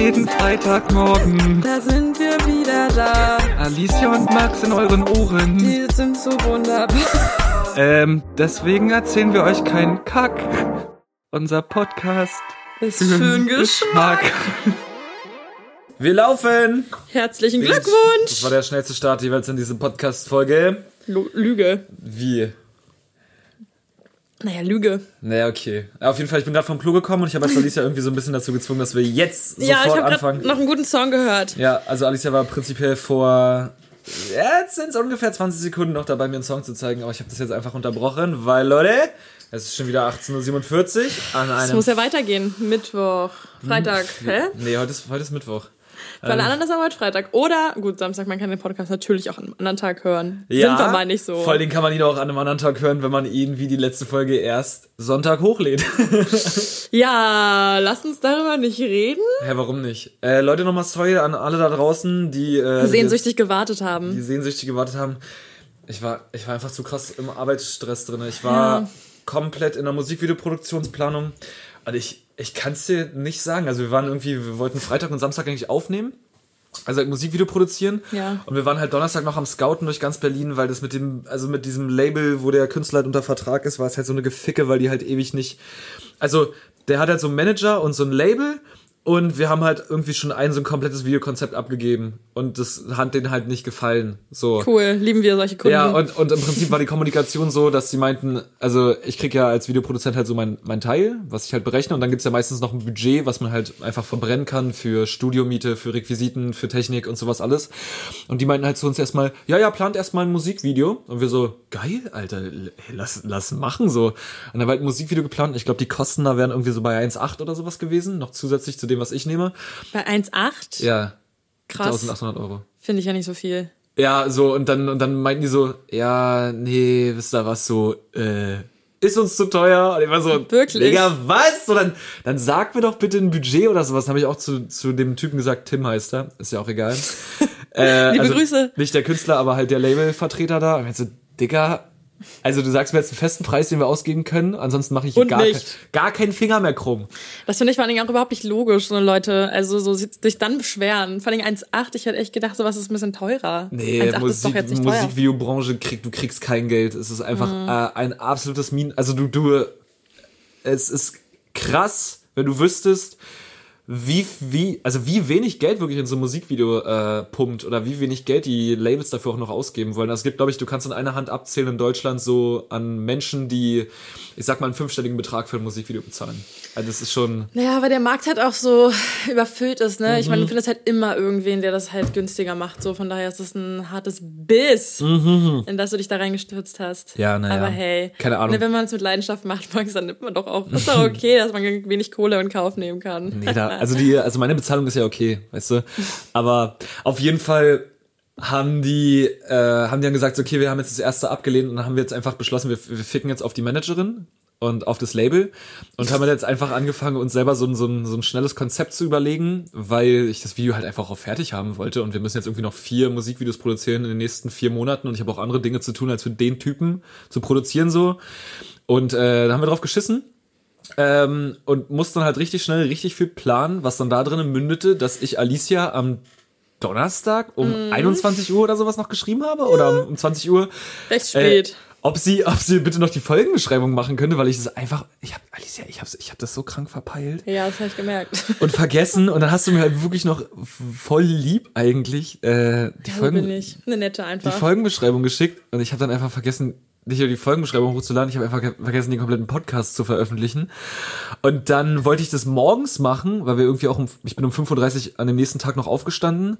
jeden Freitagmorgen. Da sind wir wieder da. Alicia und Max in euren Ohren. Die sind so wunderbar. Ähm, deswegen erzählen wir euch keinen Kack. Unser Podcast Ist für einen Geschmack. Wir laufen! Herzlichen Das Glückwunsch. war der schnellste Start jeweils in diese Podcast-Folge. Lüge. Wie? Naja, Lüge. Naja, okay. Auf jeden Fall, ich bin gerade vom Klo gekommen und ich habe jetzt Alicia irgendwie so ein bisschen dazu gezwungen, dass wir jetzt ja, ich sofort habe anfangen. noch einen guten Song gehört. Ja, also Alicia war prinzipiell vor. Jetzt sind es ungefähr 20 Sekunden noch dabei, mir einen Song zu zeigen, aber ich habe das jetzt einfach unterbrochen, weil, Leute, es ist schon wieder 18.47 Uhr an einem. Es muss ja weitergehen. Mittwoch, Freitag. Hä? Nee, heute ist, heute ist Mittwoch. Für alle anderen ist aber heute Freitag. Oder, gut, Samstag, man kann den Podcast natürlich auch an einem anderen Tag hören. Sind wir mal nicht so. Vor allem kann man ihn auch an einem anderen Tag hören, wenn man ihn wie die letzte Folge erst Sonntag hochlädt. Ja, lass uns darüber nicht reden. Hä, warum nicht? Äh, Leute, nochmal sorry an alle da draußen, die, äh, Sehnsüchtig gewartet die haben. sehnsüchtig gewartet haben. Ich war, ich war einfach zu krass im Arbeitsstress drin. Ich war Ja. komplett in der Musikvideoproduktionsplanung. Und ich, ich kann es dir nicht sagen. Also wir waren irgendwie, wir wollten Freitag und Samstag eigentlich aufnehmen. Also halt Musikvideo produzieren. Ja. Und wir waren halt Donnerstag noch am Scouten durch ganz Berlin, weil das mit dem, also mit diesem Label, wo der Künstler halt unter Vertrag ist, war es halt so eine Geficke, weil die halt ewig nicht. Also, der hat halt so einen Manager und so ein Label und wir haben halt irgendwie schon ein so ein komplettes Videokonzept abgegeben. Und das hat denen halt nicht gefallen. So. Cool, lieben wir solche Kunden. Ja, und, und im Prinzip war die Kommunikation so, dass sie meinten, also ich krieg ja als Videoproduzent halt so mein, mein Teil, was ich halt berechne, und dann gibt's ja meistens noch ein Budget, was man halt einfach verbrennen kann für Studiomiete, für Requisiten, für Technik und sowas alles. Und die meinten halt zu uns erstmal, ja, ja, plant erstmal ein Musikvideo. Und wir so, geil, Alter, lass, lass machen so. Und dann war halt ein Musikvideo geplant. Ich glaube, die Kosten da wären irgendwie so bei 1,8 oder sowas gewesen, noch zusätzlich zu dem, was ich nehme. Bei 1,8? Ja. Krass. 1800 Euro. Finde ich ja nicht so viel. Ja, so, und dann, und dann meinten die so, ja, nee, wisst ihr was, so, äh, ist uns zu teuer. Und ich war so, Wirklich? Digga, was? So, dann, dann sag mir doch bitte ein Budget oder sowas. Dann habe ich auch zu, zu dem Typen gesagt, Tim heißt er, ist ja auch egal. äh, Liebe Grüße. Nicht der Künstler, aber halt der Labelvertreter da. Und ich so, Digga, also du sagst mir jetzt einen festen Preis, den wir ausgeben können, ansonsten mache ich Und gar, kein, gar keinen Finger mehr krumm. Das finde ich vor allen Dingen auch überhaupt nicht logisch, so Leute, also so sich dann beschweren. Vor allen Dingen 1,8, ich hätte echt gedacht, sowas ist ein bisschen teurer. Nee, 1,8 ist doch Musik. Mhm. Musikvideobranche krieg, du kriegst kein Geld. Es ist einfach äh, ein absolutes Min. Also du, du, es ist krass, wenn du wüsstest, wie, wie, also wie wenig Geld wirklich in so ein Musikvideo äh, pumpt oder wie wenig Geld die Labels dafür auch noch ausgeben wollen. Also es gibt, glaube ich, du kannst in einer Hand abzählen in Deutschland so an Menschen, die, ich sag mal, einen fünfstelligen Betrag für ein Musikvideo bezahlen. Also das ist schon. Naja, weil der Markt halt auch so überfüllt ist, ne? Ich Mhm. meine, du findest halt immer irgendwen, der das halt günstiger macht. So, von daher ist das ein hartes Biss, in das du dich da reingestürzt hast. Mhm. Ja, na ja. Aber hey. Keine Ahnung. Ne, wenn man es mit Leidenschaft macht, Max, dann nimmt man doch auch. Ist doch okay, dass man wenig Kohle in Kauf nehmen kann. Nee, da, also die, also meine Bezahlung ist ja okay, weißt du. Aber auf jeden Fall haben die, äh, haben die dann gesagt, okay, wir haben jetzt das erste abgelehnt und dann haben wir jetzt einfach beschlossen, wir, wir ficken jetzt auf die Managerin und auf das Label und haben jetzt einfach angefangen, uns selber so ein, so, ein, so ein schnelles Konzept zu überlegen, weil ich das Video halt einfach auch fertig haben wollte und wir müssen jetzt irgendwie noch vier Musikvideos produzieren in den nächsten vier Monaten und ich habe auch andere Dinge zu tun, als für den Typen zu produzieren so. Und äh, da haben wir drauf geschissen ähm, und musste dann halt richtig schnell richtig viel planen, was dann da drinnen mündete, dass ich Alicia am Donnerstag um 21 Uhr oder sowas noch geschrieben habe oder um, um 20 Uhr. Recht spät. Äh, ob sie, ob sie bitte noch die Folgenbeschreibung machen könnte, weil ich es einfach, ich habe Alicia, ich habe ich hab das so krank verpeilt ja, das habe ich gemerkt. und vergessen und dann hast du mir halt wirklich noch voll lieb eigentlich äh, die, So Folgen, bin ich. Eine nette die einfach. Folgenbeschreibung geschickt und ich habe dann einfach vergessen, nicht nur die Folgenbeschreibung hochzuladen, ich habe einfach ge- vergessen, den kompletten Podcast zu veröffentlichen. Und dann wollte ich das morgens machen, weil wir irgendwie auch um, ich bin um 5.30 Uhr an dem nächsten Tag noch aufgestanden,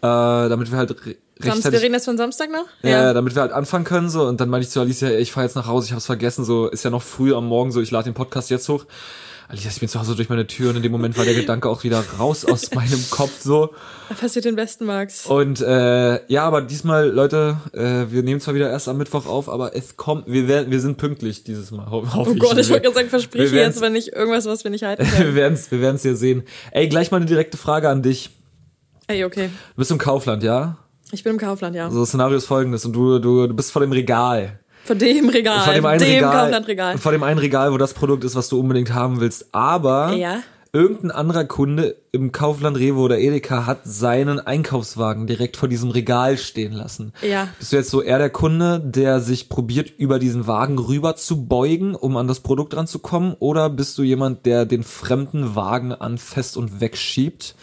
damit wir halt Samstag, wir reden jetzt von Samstag noch? ja. damit wir halt anfangen können so und dann meinte ich zu Alicia, ey, ich fahre jetzt nach Hause, ich habe es vergessen, so ist ja noch früh am Morgen so, ich lade den Podcast jetzt hoch. Alicia, ich bin zu Hause durch meine Tür und in dem Moment war der Gedanke auch wieder raus aus meinem Kopf so. Da passiert den besten, Max. Und äh, ja, aber diesmal, Leute, äh, wir nehmen zwar wieder erst am Mittwoch auf, aber es kommt, wir werden, wir sind pünktlich dieses Mal. Ho Oh Gott, ich wollte gerade sagen, versprich mir jetzt aber nicht irgendwas, was wir nicht halten Wir können. werden's, wir werden's hier sehen. Ey, gleich mal eine direkte Frage an dich. Ey, okay. Du bist im Kaufland, ja? Ich bin im Kaufland, ja. So, das Szenario ist folgendes und du, du, du bist vor dem Regal. Vor dem Regal. Vor dem einen dem Regal. Kauflandregal. Vor dem einen Regal, wo das Produkt ist, was du unbedingt haben willst. Aber Ja. irgendein anderer Kunde im Kaufland Rewe oder Edeka hat seinen Einkaufswagen direkt vor diesem Regal stehen lassen. Ja. Bist du jetzt so eher der Kunde, der sich probiert, über diesen Wagen rüber zu beugen, um an das Produkt ranzukommen? Oder bist du jemand, der den fremden Wagen anfasst und wegschiebt?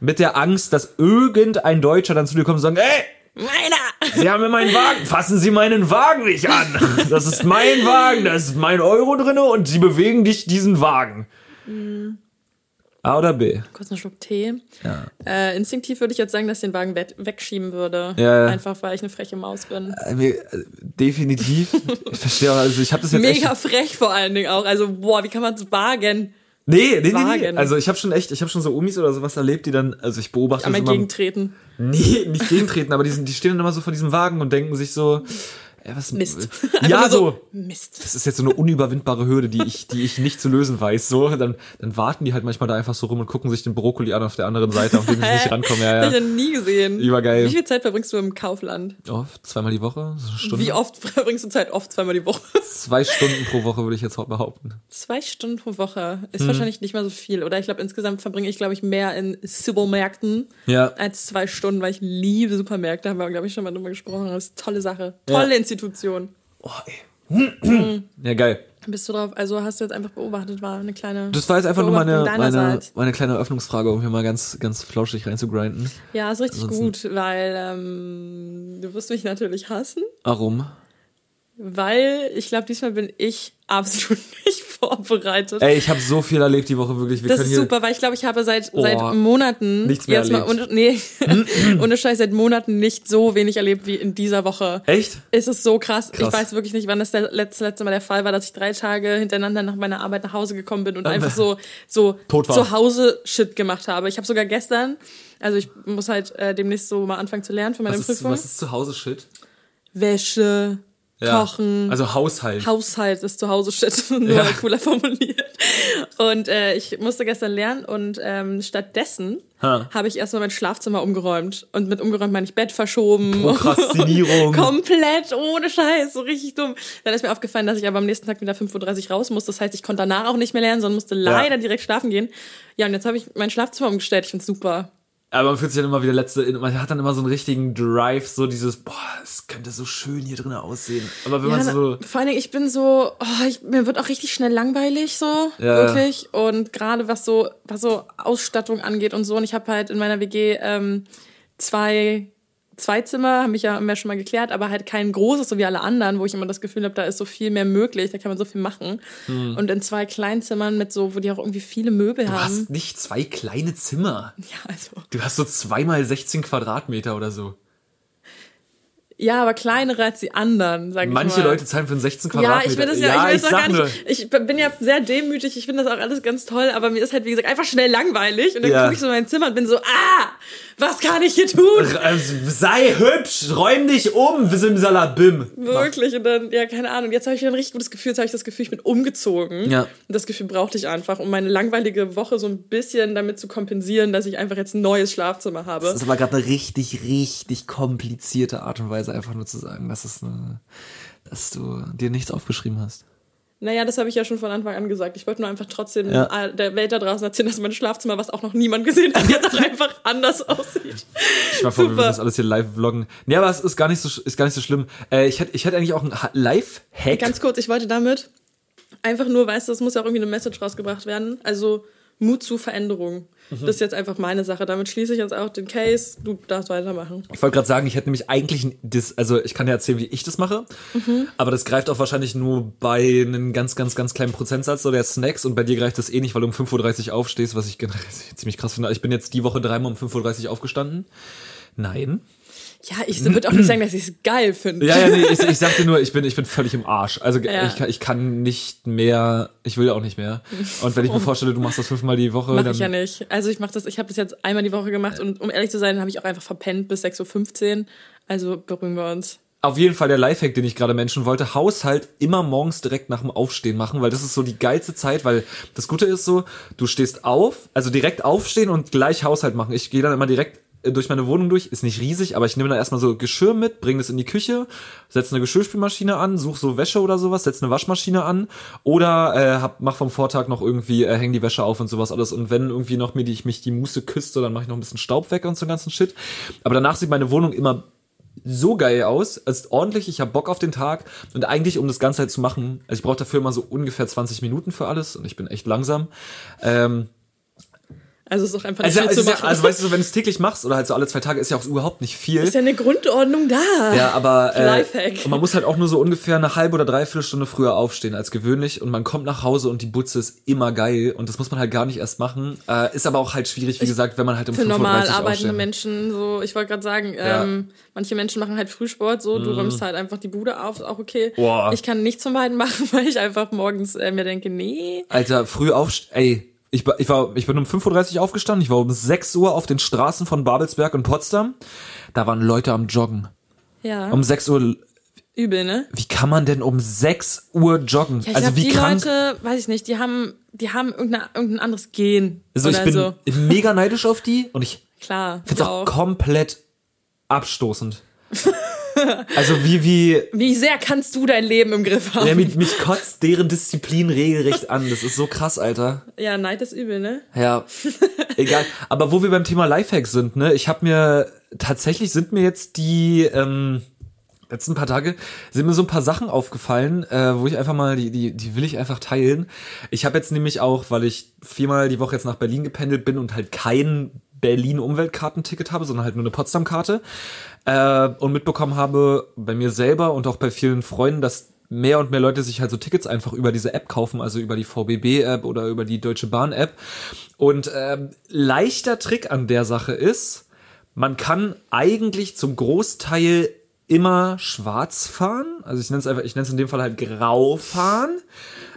Mit der Angst, dass irgendein Deutscher dann zu dir kommt und sagt, ey, Meiner! Sie haben mir meinen Wagen. Fassen Sie meinen Wagen nicht an. Das ist mein Wagen, da ist mein Euro drinne und Sie bewegen nicht diesen Wagen. A oder B? Kurz einen Schluck Tee. Ja. Äh, instinktiv würde ich jetzt sagen, dass ich den Wagen we wegschieben würde. Ja. Einfach, weil ich eine freche Maus bin. Äh, äh, Definitiv. Ich verstehe auch, also ich habe das jetzt Mega echt. frech vor allen Dingen auch. Also, boah, wie kann man es wagen? Nee, nee, nee, nee. Also ich habe schon echt, ich habe schon so Omis oder sowas erlebt, die dann, also ich beobachte Einmal das immer. gegentreten. Nee, nicht gegentreten, aber die, sind, die stehen dann immer so vor diesem Wagen und denken sich so, äh, was Mist. Ja, Einfach nur so. Mist. das ist jetzt so eine unüberwindbare Hürde, die ich, die ich nicht zu lösen weiß. So, dann, dann warten die halt manchmal da einfach so rum und gucken sich den Brokkoli an auf der anderen Seite, auf den sie nicht rankommen. Ja, Hab ich ja. nie gesehen. Übergeil. Wie viel Zeit verbringst du im Kaufland? Oft, zweimal die Woche, so eine Stunde. Wie oft verbringst du Zeit? Oft zweimal die Woche. Zwei Stunden pro Woche würde ich jetzt behaupten. Zwei Stunden pro Woche Hm. ist wahrscheinlich nicht mal so viel. Oder ich glaube, insgesamt verbringe ich, glaube ich, mehr in Supermärkten Ja. als zwei Stunden, weil ich liebe Supermärkte. Haben wir, glaube ich, schon mal drüber gesprochen. Das ist eine tolle Sache. Tolle Institution. Oh, ey. ja, geil. Bist du drauf? Also hast du jetzt einfach beobachtet, war eine kleine. Das war jetzt einfach nur meine, meine, meine kleine Eröffnungsfrage, um hier mal ganz, ganz flauschig reinzugrinden. Ja, ist richtig Ansonsten- gut, weil ähm, du wirst mich natürlich hassen, Warum? weil ich glaube, diesmal bin ich absolut nicht vorbereitet. Ey, ich habe so viel erlebt die Woche, wirklich. Wir Das ist super, weil ich glaube, ich habe seit, Oh, seit Monaten nichts mehr jetzt mal ohne, nee, ohne Scheiß seit Monaten nicht so wenig erlebt wie in dieser Woche. Echt? Es ist so krass. Krass. Ich weiß wirklich nicht, wann das letzte, letzte Mal der Fall war, dass ich drei Tage hintereinander nach meiner Arbeit nach Hause gekommen bin und einfach so, so zu Hause Shit gemacht habe. Ich habe sogar gestern, also ich muss halt äh, demnächst so mal anfangen zu lernen für meine Was ist, Prüfung. was ist zu Hause Shit? Wäsche, Ja. Kochen. Also Haushalt. Haushalt ist zu Hause Shit, nur Ja. cooler formuliert. Und äh, ich musste gestern lernen und ähm, stattdessen Ha. habe ich erstmal mein Schlafzimmer umgeräumt. Und mit umgeräumt meine ich Bett verschoben. Prokrastinierung. Komplett ohne Scheiß, so richtig dumm. Dann ist mir aufgefallen, dass ich aber am nächsten Tag wieder 5.30 Uhr raus muss. Das heißt, ich konnte danach auch nicht mehr lernen, sondern musste leider direkt schlafen gehen. Ja, und jetzt habe ich mein Schlafzimmer umgestellt. Ich find's super. Aber man fühlt sich dann immer wieder letzte, man hat dann immer so einen richtigen Drive, so dieses, boah, es könnte so schön hier drin aussehen. Aber wenn Ja, man so, vor allen Dingen, ich bin so, oh, ich, mir wird auch richtig schnell langweilig, so, Ja. wirklich. Und gerade was so, was so Ausstattung angeht und so. Und ich habe halt in meiner WG ähm, zwei, zwei Zimmer, haben mich ja, haben wir ja schon mal geklärt, aber halt kein großes, so wie alle anderen, wo ich immer das Gefühl habe, da ist so viel mehr möglich, da kann man so viel machen. Und in zwei Kleinzimmern mit so, wo die auch irgendwie viele Möbel du haben. hast nicht zwei kleine Zimmer. Ja, also. Du hast so zweimal 16 Quadratmeter oder so. Ja, aber kleinere als die anderen, sag ich mal. Manche Leute zahlen für einen 16 Ja, Quadratmeter. ich will das ja, ich will das auch sag gar nur. nicht. Ich bin ja sehr demütig, ich finde das auch alles ganz toll, aber mir ist halt, wie gesagt, einfach schnell langweilig. Und dann Ja. gucke ich so in mein Zimmer und bin so, ah, was kann ich hier tun? Also, sei hübsch, räum dich um, Simsalabim. Wirklich. Und dann, ja, keine Ahnung. Jetzt habe ich wieder ein richtig gutes Gefühl. Jetzt habe ich das Gefühl, ich bin umgezogen. Ja. Und das Gefühl brauchte ich einfach, um meine langweilige Woche so ein bisschen damit zu kompensieren, dass ich einfach jetzt ein neues Schlafzimmer habe. Das ist aber gerade eine richtig, richtig komplizierte Art und Weise, einfach nur zu sagen, dass, es eine, dass du dir nichts aufgeschrieben hast. Naja, das habe ich ja schon von Anfang an gesagt. Ich wollte nur einfach trotzdem Ja. der Welt da draußen erzählen, dass mein Schlafzimmer, was auch noch niemand gesehen hat, jetzt auch einfach anders aussieht. Ich war vor, wir Super. würden das alles hier live vloggen. Nee, aber es ist gar nicht so, ist gar nicht so schlimm. Äh, ich hätte ich hätte eigentlich auch einen Ha- Live-Hack. Ganz kurz, ich wollte damit einfach nur, weißt du, es muss ja auch irgendwie eine Message rausgebracht werden. Also Mut zu Veränderung. Mhm. Das ist jetzt einfach meine Sache. Damit schließe ich jetzt auch den Case. Du darfst weitermachen. Ich wollte gerade sagen, ich hätte nämlich eigentlich das, also ich kann dir erzählen, wie ich das mache, Mhm. aber das greift auch wahrscheinlich nur bei einem ganz, ganz, ganz kleinen Prozentsatz so der Snacks und bei dir greift das eh nicht, weil du um 5.30 Uhr aufstehst, was ich generell ziemlich krass finde. Ich bin jetzt die Woche dreimal um 5.30 Uhr aufgestanden. Nein. Ja, ich würde auch nicht sagen, dass ich es geil finde. Ja, ja, nee, ich, ich sagte nur, ich bin, ich bin völlig im Arsch. Also Ja. ich, kann, ich kann nicht mehr, ich will auch nicht mehr. Und wenn ich mir vorstelle, du machst das fünfmal die Woche, Mache dann ich ja nicht. Also ich mache das, ich habe das jetzt einmal die Woche gemacht und um ehrlich zu sein, habe ich auch einfach verpennt bis 6.15 Uhr. Also beruhigen wir uns. Auf jeden Fall der Lifehack, den ich gerade menschen wollte, Haushalt immer morgens direkt nach dem Aufstehen machen, weil das ist so die geilste Zeit, weil das Gute ist so, du stehst auf, also direkt aufstehen und gleich Haushalt machen. Ich gehe dann immer direkt durch meine Wohnung durch, ist nicht riesig, aber ich nehme dann erstmal so Geschirr mit, bringe das in die Küche, setze eine Geschirrspülmaschine an, suche so Wäsche oder sowas, setze eine Waschmaschine an oder äh, hab, mach vom Vortag noch irgendwie, äh, häng die Wäsche auf und sowas alles. Und wenn irgendwie noch mir die, ich mich die Muße küsste, dann mache ich noch ein bisschen Staub weg und so ganzen Shit. Aber danach sieht meine Wohnung immer so geil aus, es ist ordentlich, ich habe Bock auf den Tag und eigentlich, um das Ganze halt zu machen, also ich brauche dafür immer so ungefähr 20 Minuten für alles und ich bin echt langsam. Ähm, Also ist doch einfach nicht also, viel also, zu machen. also weißt du, wenn du es täglich machst oder halt so alle zwei Tage, ist ja auch überhaupt nicht viel. ist ja eine Grundordnung da. Ja, aber äh, Lifehack. und man muss halt auch nur so ungefähr eine halbe oder dreiviertel Stunde früher aufstehen als gewöhnlich und man kommt nach Hause und die Butze ist immer geil und das muss man halt gar nicht erst machen. Äh, ist aber auch halt schwierig, wie gesagt, wenn man halt um Für 5.30 Uhr normal arbeitende. Menschen, so, ich wollte gerade sagen, Ja. Mhm. ähm, manche Menschen machen halt Frühsport, so, du räumst halt einfach die Bude auf, ist auch okay. Boah. Ich kann nichts von beiden machen, weil ich einfach morgens äh, mir denke, nee. Alter, früh aufstehen, ey. Ich, war- ich, war, ich bin um 5.30 Uhr aufgestanden, ich war um 6 Uhr auf den Straßen von Babelsberg und Potsdam. Da waren Leute am Joggen. Ja, Um 6 Uhr, übel, ne? wie kann man denn um 6 Uhr joggen? Ja, also glaub, wie die krank. Leute, weiß ich nicht, die haben, die haben irgendein anderes Gen. also ich bin so. mega neidisch auf die und ich Klar, find's auch auch. komplett abstoßend. also wie, wie, Wie sehr kannst du dein Leben im Griff haben? ja, mich, mich kotzt deren Disziplin regelrecht an. Das ist so krass, Alter. Ja, Neid ist übel, ne? Ja, egal. Aber wo wir beim Thema Lifehacks sind, ne, ich habe mir tatsächlich sind mir jetzt die ähm, letzten paar Tage sind mir so ein paar Sachen aufgefallen, äh, wo ich einfach mal die die die will ich einfach teilen. Ich habe jetzt nämlich auch, weil ich viermal die Woche jetzt nach Berlin gependelt bin und halt kein Berlin Umweltkartenticket habe, sondern halt nur eine Potsdam Karte äh, und mitbekommen habe bei mir selber und auch bei vielen Freunden, dass mehr und mehr Leute sich halt so Tickets einfach über diese App kaufen, also über die VBB-App oder über die Deutsche Bahn-App. Und ähm, leichter Trick an der Sache ist, man kann eigentlich zum Großteil immer schwarz fahren. Also ich nenne es einfach, ich nenne es in dem Fall halt grau fahren.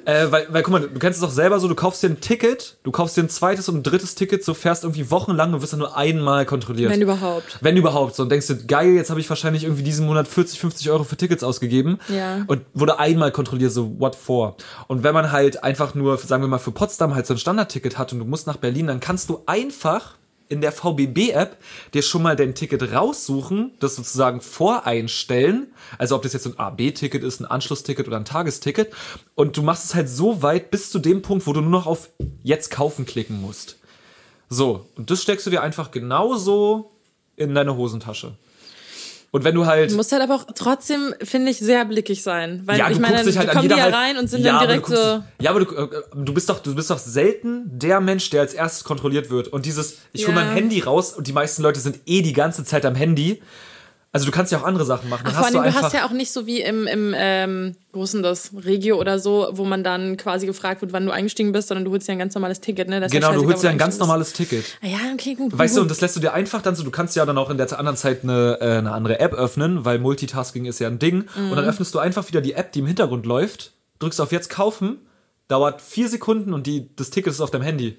Äh, weil, weil, guck mal, du kennst es doch selber so, du kaufst dir ein Ticket, du kaufst dir ein zweites und ein drittes Ticket, so fährst irgendwie wochenlang und wirst dann nur einmal kontrolliert. Wenn überhaupt. Wenn überhaupt. So, und denkst du, geil, jetzt habe ich wahrscheinlich irgendwie diesen Monat 40, 50 Euro für Tickets ausgegeben. Ja. Und wurde einmal kontrolliert, so, what for? Und wenn man halt einfach nur, sagen wir mal, für Potsdam halt so ein Standardticket hat und du musst nach Berlin, dann kannst du einfach in der VBB-App dir schon mal dein Ticket raussuchen, das sozusagen voreinstellen. Also ob das jetzt ein AB-Ticket ist, ein Anschlussticket oder ein Tagesticket. Und du machst es halt so weit bis zu dem Punkt, wo du nur noch auf Jetzt kaufen klicken musst. So, und das steckst du dir einfach genauso in deine Hosentasche. Und wenn du halt. Du musst halt aber auch trotzdem, finde ich, sehr blickig sein. Weil ja, ich meine, halt die kommen die ja halt, rein und sind ja, dann direkt guckst- so. Ja, aber du, äh, du bist doch, du bist doch selten der Mensch, der als erstes kontrolliert wird. Und dieses, ich hole Ja. mein Handy raus und die meisten Leute sind eh die ganze Zeit am Handy. Also du kannst ja auch andere Sachen machen. Dann Vor allem, du du, hast ja auch nicht so wie im, im ähm, wo ist denn das, Regio oder so, wo man dann quasi gefragt wird, wann du eingestiegen bist, sondern du holst dir ein ganz normales Ticket, ne? Das ist ja genau, du holst ja ein ganz normales Ticket. Ah Ja, okay, gut. Weißt du, gut. und das lässt du dir einfach dann so, du kannst ja dann auch in der anderen Zeit eine, äh, eine andere App öffnen, weil Multitasking ist ja ein Ding. Und Mhm. dann öffnest du einfach wieder die App, die im Hintergrund läuft, drückst auf Jetzt kaufen, dauert vier Sekunden und die, das Ticket ist auf deinem Handy.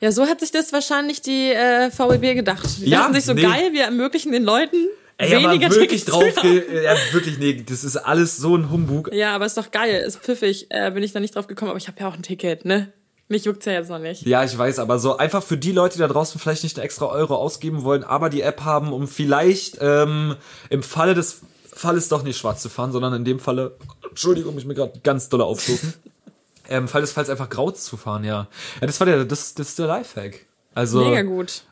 Ja, so hat sich das wahrscheinlich die äh, VEB gedacht. Die Ja, dachten sich so nee. geil, wir ermöglichen den Leuten Ey, weniger aber wirklich drauf, ja, wirklich, nee, das ist alles so ein Humbug. Ja, aber ist doch geil, ist pfiffig. Äh, bin ich da nicht drauf gekommen, aber ich habe ja auch ein Ticket, ne? Mich juckt's ja jetzt noch nicht. Ja, ich weiß, aber so einfach für die Leute, die da draußen vielleicht nicht einen extra Euro ausgeben wollen, aber die App haben, um vielleicht ähm, im Falle des Falles doch nicht schwarz zu fahren, sondern in dem Falle, Entschuldigung, ich mir gerade ganz doll aufstoßen, ähm, Fall des Falls einfach grau zu fahren, ja. Ja, das war der, das, das ist der Lifehack. Also, Mega gut.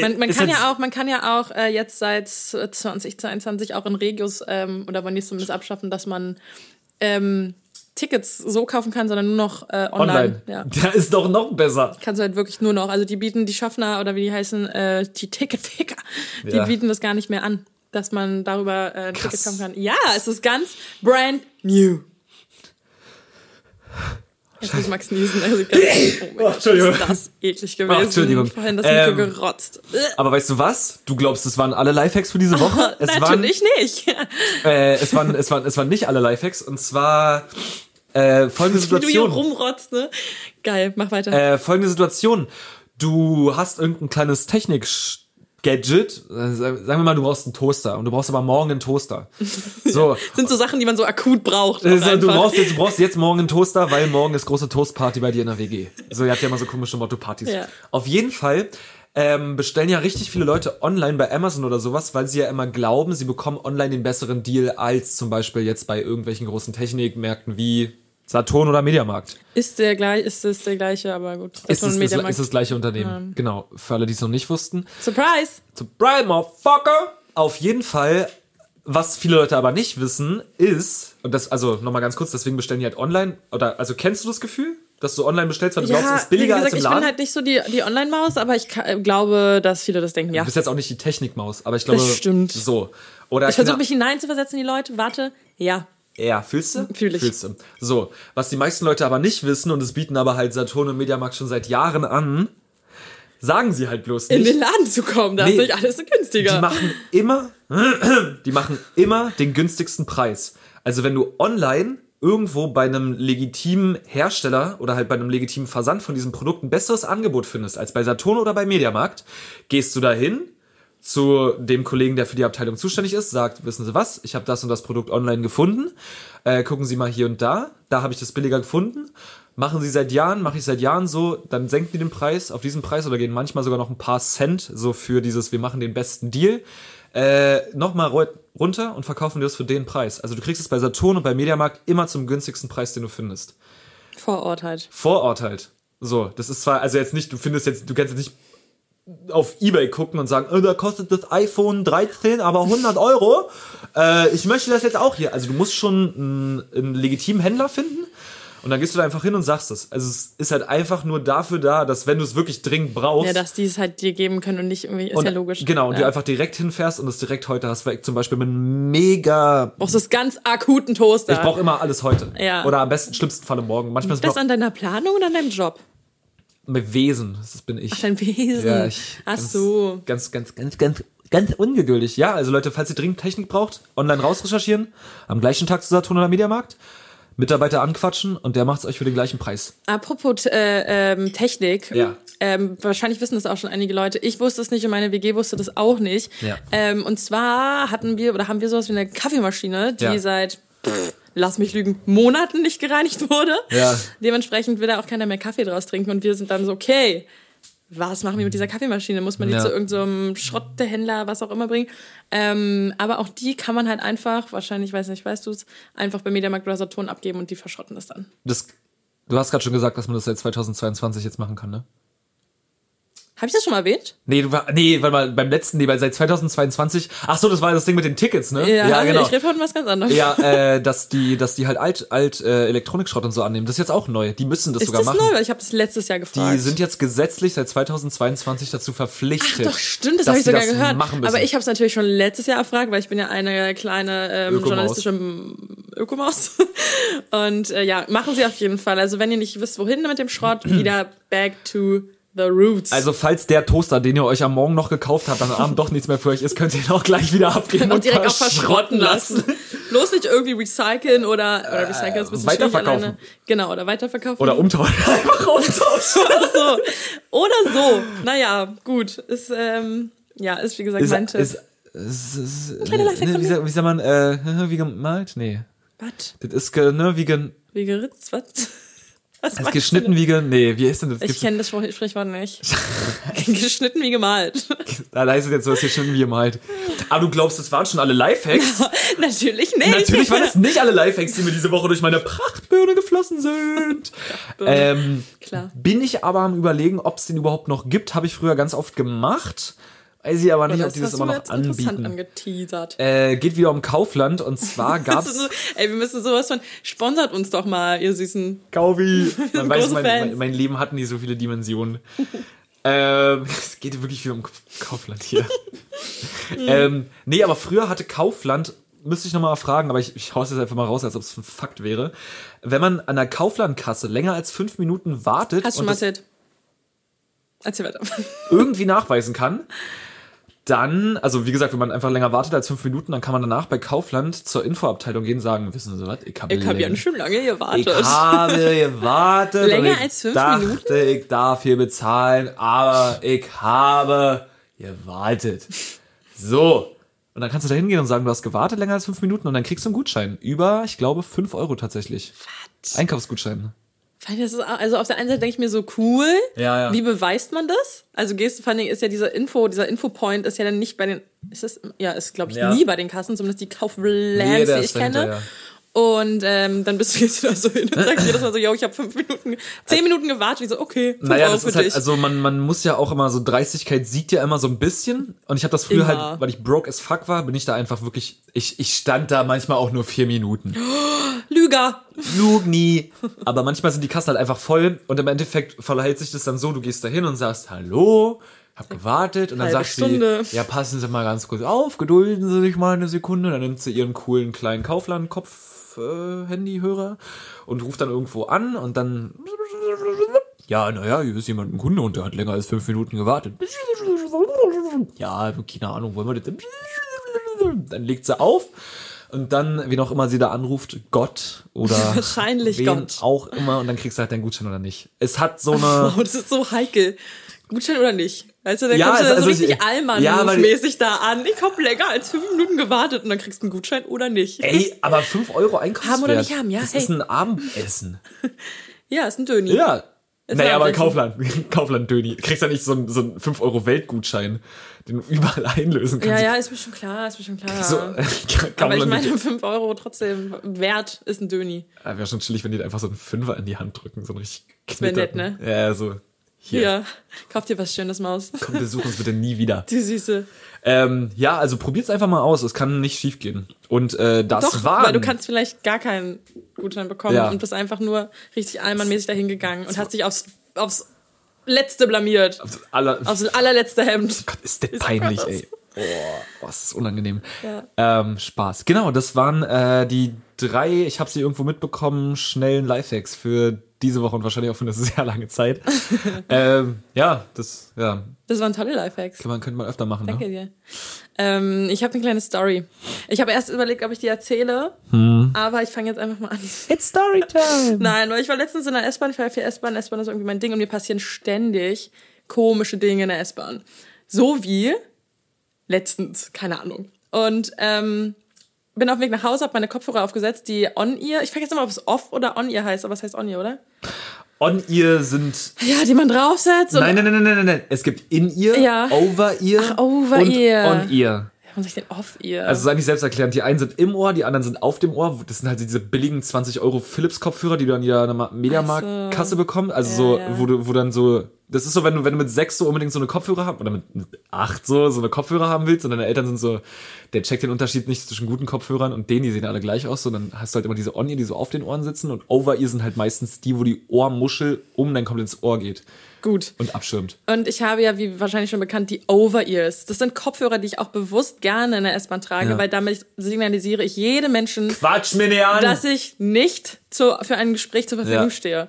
Man, man kann ja auch, man kann ja auch äh, jetzt seit 2022 auch in Regios ähm, oder wollen die es zumindest abschaffen, dass man ähm, Tickets so kaufen kann, sondern nur noch äh, online. online. Ja. Der ist doch noch besser. Kannst du halt wirklich nur noch. Also die bieten die Schaffner oder wie die heißen, äh, die Ticketficker, die Ja. bieten das gar nicht mehr an, dass man darüber äh, ein Krass. Ticket kaufen kann. Ja, es ist ganz brand new. Jetzt muss Max niesen. Also ganz, oh mein Gott, Entschuldigung. ist das eklig gewesen. Entschuldigung. Vorhin das Ähm, Mikro gerotzt. Äh, Aber weißt du was? Du glaubst, es waren alle Lifehacks für diese Woche? Es waren, Natürlich nicht. äh, es waren, es waren, es waren nicht alle Lifehacks. Und zwar äh, folgende Wie du hier Situation. rumrotzt, ne? Geil, mach weiter. Äh, folgende Situation. Du hast irgendein kleines Technik-Gadget. Äh, Sagen wir mal, du brauchst einen Toaster und du brauchst aber morgen einen Toaster. So. Sind so Sachen, die man so akut braucht. auch Also, du, brauchst jetzt, du brauchst jetzt morgen einen Toaster, weil morgen ist große Toastparty bei dir in der WG. So, ihr habt ja immer so komische Motto-Partys. Ja. Auf jeden Fall ähm, bestellen ja richtig viele Leute online bei Amazon oder sowas, weil sie ja immer glauben, sie bekommen online den besseren Deal als zum Beispiel jetzt bei irgendwelchen großen Technikmärkten wie Saturn oder Mediamarkt. Ist der gleich, ist es der gleiche, aber gut. Ist Saturn es, und ist, Mediamarkt. ist das gleiche Unternehmen. Genau, für alle, die es noch nicht wussten. Surprise! Surprise, motherfucker! Auf jeden Fall, was viele Leute aber nicht wissen, ist, und das, also nochmal ganz kurz, deswegen bestellen die halt online, oder, also kennst du das Gefühl, dass du online bestellst, weil du glaubst, es ist billiger gesagt, als im ich Laden? bin halt nicht so die, die Online-Maus, aber ich glaube, dass viele das denken, ja. Du bist jetzt auch nicht die Technikmaus, aber ich glaube, Das stimmt. so. Oder Ich versuche keine- mich hineinzuversetzen in die Leute. Warte, ja. Ja, fühlst du? Fühl ich. Fühlst du. So, was die meisten Leute aber nicht wissen, und es bieten aber halt Saturn und Mediamarkt schon seit Jahren an, sagen sie halt bloß In nicht. den Laden zu kommen, da Nee. ist nicht alles so günstiger. Die machen immer, die machen immer den günstigsten Preis. Also wenn du online irgendwo bei einem legitimen Hersteller oder halt bei einem legitimen Versand von diesem Produkt ein besseres Angebot findest als bei Saturn oder bei Mediamarkt, gehst du dahin zu dem Kollegen, der für die Abteilung zuständig ist, sagt, wissen Sie was, ich habe das und das Produkt online gefunden, äh, gucken Sie mal hier und da, da habe ich das billiger gefunden, machen Sie seit Jahren, mache ich seit Jahren so, dann senken die den Preis auf diesen Preis oder gehen manchmal sogar noch ein paar Cent so für dieses, wir machen den besten Deal, äh, nochmal ru- runter und verkaufen dir das für den Preis. Also du kriegst es bei Saturn und bei Mediamarkt immer zum günstigsten Preis, den du findest. Vor Ort halt. Vor Ort halt. So, das ist zwar, also jetzt nicht, du findest jetzt, du kannst jetzt nicht auf Ebay gucken und sagen, äh, da kostet das iPhone 13 aber 100 Euro. Äh, ich möchte das jetzt auch hier. Also du musst schon einen, einen legitimen Händler finden und dann gehst du da einfach hin und sagst das. Also es ist halt einfach nur dafür da, dass wenn du es wirklich dringend brauchst, Ja, dass die es halt dir geben können und nicht irgendwie, ist und, ja logisch. Genau, und ja. du einfach direkt hinfährst und es direkt heute hast, weil ich zum Beispiel mit einem mega brauchst du das ganz akuten Toaster. ich brauche immer alles heute. Ja. Oder am besten, schlimmsten Falle morgen. Manchmal ist es das an deiner Planung oder an deinem Job? Mit Wesen. Das bin ich. Dein Wesen. Ja, ich. Ach ganz, so. Ganz, ganz, ganz, ganz, ganz ungeduldig. Ja, also Leute, falls ihr dringend Technik braucht, online rausrecherchieren, am gleichen Tag zu Saturn oder Mediamarkt, Mitarbeiter anquatschen und der macht's euch für den gleichen Preis. Apropos äh, ähm, Technik. Ja. Ähm, wahrscheinlich wissen das auch schon einige Leute. Ich wusste es nicht und meine WG wusste das auch nicht. Ja. Ähm, und zwar hatten wir oder haben wir sowas wie eine Kaffeemaschine, die Ja. seit pff, lass mich lügen, Monaten nicht gereinigt wurde. Ja. Dementsprechend will da auch keiner mehr Kaffee draus trinken und wir sind dann so, okay, was machen wir mit dieser Kaffeemaschine? Muss man die Ja. zu irgendeinem Schrotthändler, was auch immer bringen? Ähm, aber auch die kann man halt einfach, wahrscheinlich, weiß nicht, weißt du es, einfach bei Mediamarkt oder Saturn abgeben und die verschrotten das dann. Das, du hast gerade schon gesagt, dass man das seit 2022 jetzt machen kann, ne? Habe ich das schon mal erwähnt? Nee, du war, nee, warte mal, beim letzten, nee, weil seit 2022, ach so, das war das Ding mit den Tickets, ne? Ja, ich rede von was ganz anderes. Ja, äh, dass die, dass die halt alt, alt äh, Elektronikschrott und so annehmen. Das ist jetzt auch neu. Die müssen das Ist sogar das machen. neu? Weil ich habe das letztes Jahr gefragt. Die sind jetzt gesetzlich seit 2022 dazu verpflichtet. Ach doch, stimmt, das habe ich sogar das gehört. Aber ich habe es natürlich schon letztes Jahr erfragt, weil ich bin ja eine kleine ähm, Ökomaus. journalistische Ökomaus. Und äh, ja, machen sie auf jeden Fall. Also wenn ihr nicht wisst, wohin mit dem Schrott, wieder back to the roots. also falls der Toaster, den ihr euch am Morgen noch gekauft habt, am Abend doch nichts mehr für euch ist, könnt ihr ihn auch gleich wieder abgeben und direkt auch verschrotten lassen. Bloß nicht irgendwie recyceln oder, oder recyceln ist ein bisschen weiterverkaufen. Genau, oder weiterverkaufen. Oder umtauschen. Einfach umtauschen. oder so. Oder so. Naja, gut. Ist, ähm, ja, ist wie gesagt Ist, mein Tipp. ist, ist, ist, ne, von wie, sagt- wie sagt man, äh, wie gemalt? Nee. was? Das ist, ne, wie, gen, Wie geritzt? Was? Was ist geschnitten wie gen, nee, wie ist denn das? Ich Gibt's- kenne das Sprichwort nicht. geschnitten wie gemalt. Da heißt es jetzt so, geschnitten wie gemalt. Aber du glaubst, das waren schon alle Lifehacks? Natürlich nicht. Natürlich waren es nicht alle Lifehacks, die mir diese Woche durch meine Prachtbirne geflossen sind. ähm, Klar. bin ich aber am überlegen, ob es den überhaupt noch gibt. Habe ich früher ganz oft gemacht. Weiß ich aber nicht, ob die das immer noch jetzt anbieten. angeteasert. Äh, geht wieder um Kaufland und zwar gab's so, ey, wir müssen sowas von, sponsert uns doch mal, ihr süßen. Kaufi. Man weiß, mein, mein, mein Leben hat nie so viele Dimensionen. ähm, es geht wirklich viel um Kaufland hier. ähm, nee, aber früher hatte Kaufland, müsste ich nochmal fragen, aber ich, ich hau's jetzt einfach mal raus, als ob es ein Fakt wäre. Wenn man an der Kauflandkasse länger als fünf Minuten wartet Hast du mal erzählt? Erzähl weiter. irgendwie nachweisen kann, dann, also wie gesagt, wenn man einfach länger wartet als fünf Minuten, dann kann man danach bei Kaufland zur Infoabteilung gehen und sagen, wissen Sie was, ich habe Ich habe ja schon lange gewartet. ich habe gewartet. Länger als fünf dachte, Minuten? ich darf hier bezahlen, aber ich habe gewartet. So. Und dann kannst du da hingehen und sagen, du hast gewartet länger als fünf Minuten und dann kriegst du einen Gutschein. Über, ich glaube, fünf Euro tatsächlich. Was? Einkaufsgutschein. Das ist, also auf der einen Seite denke ich mir so cool. Ja, ja. Wie beweist man das? Also Dingen ist ja dieser Info, dieser Infopoint ist ja dann nicht bei den, ist das, ja, ist glaube ich Ja. nie bei den Kassen, zumindest die Kauflands, Nee, die ich kenne. ja. Und ähm, dann bist du jetzt da so hin und sagst jedes Mal so, yo, ich habe fünf Minuten, zehn Minuten gewartet. Ich so, okay, fünf Naja, Euro das für ist halt, dich. also man, man muss ja auch immer so, Dreistigkeit siegt ja immer so ein bisschen. Und ich habe das früher Immer. halt, weil ich broke as fuck war, bin ich da einfach wirklich, ich, ich stand da manchmal auch nur vier Minuten. Lüger. Flug nie. Aber manchmal sind die Kassen halt einfach voll und im Endeffekt verhält sich das dann so, du gehst da hin und sagst Hallo, hab gewartet und dann Halbe sagt Stunde. sie, ja, passen Sie mal ganz kurz auf, gedulden Sie sich mal eine Sekunde. Dann nimmt sie ihren coolen kleinen Kaufland-Kopf, äh, Handyhörer und ruft dann irgendwo an und dann ja, naja, hier ist jemand ein Kunde und der hat länger als fünf Minuten gewartet. Ja, keine Ahnung, wollen wir das? Dann legt sie auf und dann, wen auch immer sie da anruft, Gott oder Wahrscheinlich Gott. auch immer und dann kriegst du halt deinen Gutschein oder nicht. Es hat so eine das ist so heikel. Gutschein oder nicht? Weißt du, dann Ja, kommst du also- da so also richtig ich- allmann ja, mäßig da an. Ich hab länger als fünf Minuten gewartet und dann kriegst du einen Gutschein oder nicht. Ey, aber 5 Euro Einkaufswert. Haben oder nicht haben, ja, Das hey. ist ein Abendessen. Ja, ist ein Döni. Ja. Naja, aber. Kaufland, Kaufland Döni. Du kriegst ja nicht so einen, so einen 5 Euro Weltgutschein, den du überall einlösen Ja, kannst. ja, ist mir schon klar, ist mir schon klar. So, Aber ich meine, 5 Euro trotzdem wert ist ein Döni. Wäre schon chillig, wenn die einfach so einen Fünfer in die Hand drücken, so einen richtig wär nett, knitterten. ne? Ja, so. Hier, Hier, kauf dir was Schönes, Maus. komm, besuch uns bitte nie wieder. Die Süße. Ähm, ja, also probiert's einfach mal aus. Es kann nicht schief gehen. Und äh, das Doch, war. weil du kannst vielleicht gar keinen Gutschein bekommen Ja. und bist einfach nur richtig allmannmäßig dahin gegangen und hast dich aufs, aufs Letzte blamiert. aller, Aufs allerletzte Hemd. Gott, ist das Ist peinlich, ey. Oh, oh, das ist unangenehm. Ja. Ähm, Spaß. Genau, das waren äh, die drei, ich habe sie irgendwo mitbekommen, schnellen Lifehacks für diese Woche und wahrscheinlich auch für eine sehr lange Zeit. ähm, ja, das ja, Das waren tolle Lifehacks. kann man, könnte man öfter machen. Danke Ne? dir. Ähm, ich habe eine kleine Story. Ich habe erst überlegt, ob ich die erzähle, Hm. aber ich fange jetzt einfach mal an. It's Storytime. Nein, weil ich war letztens in der S-Bahn, ich fahre viel S-Bahn, S-Bahn ist irgendwie mein Ding und mir passieren ständig komische Dinge in der S-Bahn. So wie letztens, keine Ahnung. Und ähm, bin auf dem Weg nach Hause, habe meine Kopfhörer aufgesetzt, die On-Ear, ich vergesse immer, ob es Off oder On-Ear heißt, aber es heißt On-Ear, oder? On ihr sind. Ja, die man draufsetzt Nein, nein, nein, nein, nein, nein. Es gibt in ihr, Ja. over ihr Ach, over und on ihr. warum sag ich denn Off-Ear? Also sei nicht selbsterklärend. Die einen sind im Ohr, die anderen sind auf dem Ohr. Das sind halt diese billigen 20 Euro Philips-Kopfhörer, die du an jeder Mediamarkt-Kasse bekommst. Also so, Ja, ja. wo du, wo dann so, das ist so, wenn du, wenn du mit sechs so unbedingt so eine Kopfhörer haben, oder mit, mit acht so, so eine Kopfhörer haben willst und deine Eltern sind so, der checkt den Unterschied nicht zwischen guten Kopfhörern und denen, die sehen alle gleich aus, so, dann hast du halt immer diese On-Ear, die so auf den Ohren sitzen und Over-Ear sind halt meistens die, wo die Ohrmuschel um dein komplettes Ohr geht Gut. und abschirmt. Und ich habe ja, wie wahrscheinlich schon bekannt, die Over-Ears. Das sind Kopfhörer, die ich auch bewusst gerne in der S-Bahn trage, Ja. weil damit signalisiere ich jedem Menschen, Quatsch mir nicht an! dass ich nicht zu, für ein Gespräch zur Verfügung Ja. stehe.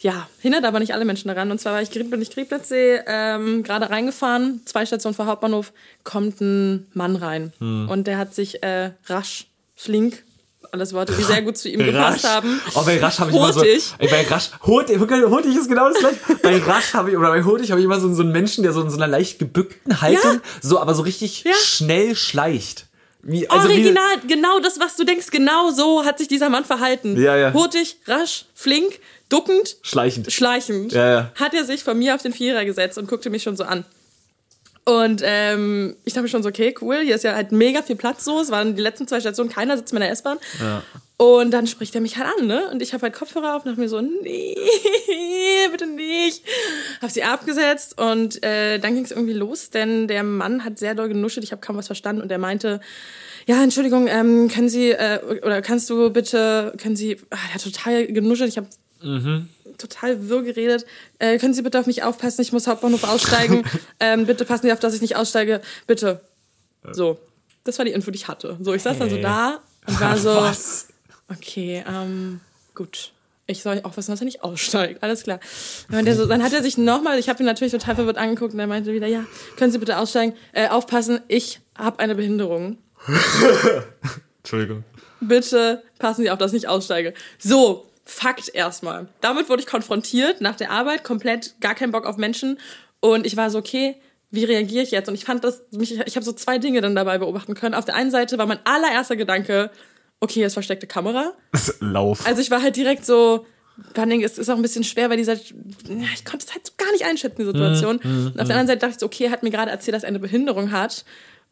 Ja, hindert aber nicht alle Menschen daran. Und zwar war ich bin ich Griebnitzsee ähm, gerade reingefahren, zwei Stationen vor Hauptbahnhof, kommt ein Mann rein. Hm. Und der hat sich äh, rasch, flink, alles Worte, die sehr gut zu ihm gepasst haben. Oh, bei Rasch habe ich immer so. Ey, bei Rasch, hurtig, hurtig ist genau das gleiche. bei Rasch habe ich, oder bei hurtig habe ich immer so, so einen Menschen, der so in so einer leicht gebückten Haltung, Ja. so, aber so richtig Ja. schnell schleicht. Wie, also Original, genau das, was du denkst, genau so hat sich dieser Mann verhalten. Ja, ja. Hurtig, rasch, flink, duckend, Wie schleichend. schleichend, Ja, ja. hat er sich von mir auf den Vierer gesetzt und guckte mich schon so an. Und ähm, ich dachte mir schon so, okay, cool, hier ist ja halt mega viel Platz so. Es waren die letzten zwei Stationen, keiner sitzt mehr in der S-Bahn. Ja. Und dann spricht er mich halt an, ne? Und ich habe halt Kopfhörer auf und dachte mir so, nee, bitte nicht. Hab sie abgesetzt und äh, dann ging es irgendwie los, denn der Mann hat sehr doll genuschelt, ich habe kaum was verstanden und er meinte, ja, Entschuldigung, ähm, können Sie, äh, oder kannst du bitte, können Sie, ah, er hat total genuschelt, ich habe total wirr geredet. Äh, können Sie bitte auf mich aufpassen? Ich muss Hauptbahnhof aussteigen. ähm, bitte passen Sie auf, dass ich nicht aussteige. Bitte. So. Das war die Info, die ich hatte. So, ich saß dann so Hey. da und war so, Was? okay, ähm, gut. Ich soll aufpassen, dass er nicht aussteigt. Alles klar. Dann, der so, dann hat er sich nochmal, ich habe ihn natürlich total verwirrt angeguckt und er meinte wieder, ja, können Sie bitte aussteigen, äh, aufpassen, ich habe eine Behinderung. Entschuldigung. bitte passen Sie auf, dass ich nicht aussteige. So, Fakt erstmal. Damit wurde ich konfrontiert nach der Arbeit, komplett gar keinen Bock auf Menschen. Und ich war so, okay, wie reagiere ich jetzt? Und ich fand das, mich, ich habe so zwei Dinge dann dabei beobachten können. Auf der einen Seite war mein allererster Gedanke, okay, es versteckte Kamera. Lauf. Also ich war halt direkt so, Dingen, es ist auch ein bisschen schwer, weil dieser, ja, ich konnte es halt so gar nicht einschätzen, die Situation. Mhm, und auf der anderen Seite dachte ich so, okay, er hat mir gerade erzählt, dass er eine Behinderung hat.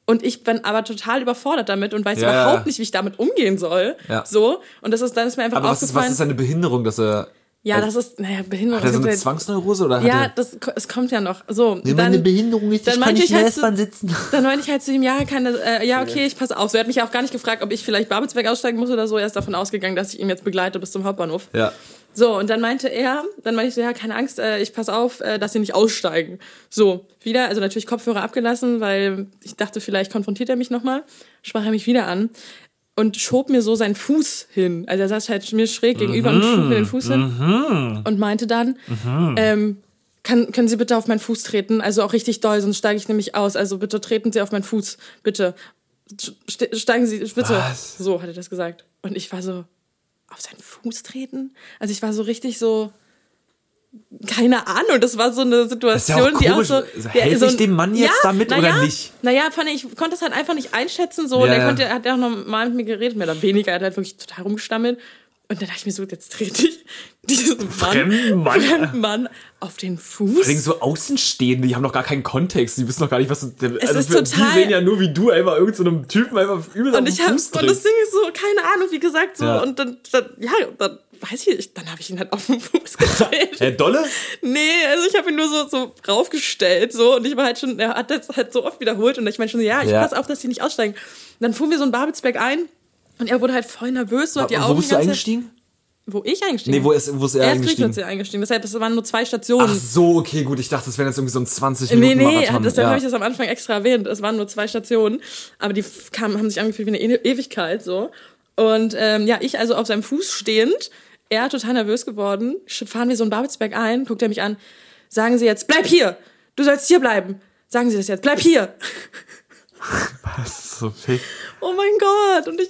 Und ich bin aber total überfordert damit und weiß Ja, überhaupt ja. nicht, wie ich damit umgehen soll. Ja. So. Und das ist, dann ist mir einfach Aber was ist, aufgefallen. was ist seine Behinderung, dass er. ja, das ist, naja, Behinderung. Hat er so eine Zwangsneurose oder hat ja, er. das, es kommt ja noch. So, Wenn dann, meine Behinderung ist, dann ich kann nicht ich in der halt S-Bahn sitzen. Dann meinte ich halt zu ihm, ja, keine, äh, ja, okay, ich passe auf. So, er hat mich auch gar nicht gefragt, ob ich vielleicht Babelsberg aussteigen muss oder so. Er ist davon ausgegangen, dass ich ihn jetzt begleite bis zum Hauptbahnhof. Ja. So, und dann meinte er, dann meinte ich so, ja, keine Angst, äh, ich passe auf, äh, dass sie nicht aussteigen. So, wieder, also natürlich Kopfhörer abgelassen, weil ich dachte, vielleicht konfrontiert er mich nochmal. Sprach er mich wieder an und schob mir so seinen Fuß hin. Also er saß halt mir schräg gegenüber und schob mir den Fuß hin und meinte dann, ähm, kann, können Sie bitte auf meinen Fuß treten? Also auch richtig doll, sonst steige ich nämlich aus. Also bitte treten Sie auf meinen Fuß, bitte. Ste- Steigen Sie, bitte. Was? So hat er das gesagt. Und ich war so, auf seinen Fuß treten? Also ich war so richtig so, keine Ahnung, das war so eine Situation, ja auch die auch so. Also hält sich dem Mann jetzt damit na oder ja, nicht? Naja, fand ich, ich konnte es halt einfach nicht einschätzen. So, und Ja, er ja. konnte, er hat ja auch noch mal mit mir geredet, mehr oder weniger. Er hat halt wirklich total rumgestammelt. Und dann dachte ich mir so, jetzt trete ich diesen Mann, Fremden Mann. fremden Mann auf den Vor Fuß. allem so Außenstehende, die haben noch gar keinen Kontext, die wissen noch gar nicht, was du. Also ist für, total- die sehen ja nur wie du einfach irgendeinem so Typen einfach übel auf Und den ich hab, Fuß und das. Ding ist so, keine Ahnung, wie gesagt, so, Ja. und dann, dann, ja, dann weiß ich dann habe ich ihn halt auf den Fuß gedreht. Herr Dolle? Nee, also ich habe ihn nur so, so raufgestellt so und ich war halt schon, er hat das halt so oft wiederholt und ich meine schon so, ja, ich Ja. pass auf, dass die nicht aussteigen. Und dann fuhren wir so ein Babelsberg ein und er wurde halt voll nervös, so hat die Wo Augen bist die du eingestiegen? Wo ich eingestiegen Nee, wo ist, wo ist er, er ist eingestiegen? Griechenland eingestiegen. Deshalb, das waren nur zwei Stationen. Ach so, okay, gut. Ich dachte, das wären jetzt irgendwie so ein 20 Nee, Minuten nee, Marathon. deshalb ja. habe ich das am Anfang extra erwähnt. Es waren nur zwei Stationen, aber die kamen, haben sich angefühlt wie eine E- Ewigkeit so. Und ähm, ja, ich also auf seinem Fuß stehend, er total nervös geworden, fahren wir so einen Babelsberg ein, guckt er mich an, sagen Sie jetzt, bleib hier, du sollst hier bleiben. Sagen Sie das jetzt, bleib hier. so viel. Oh mein Gott, und ich,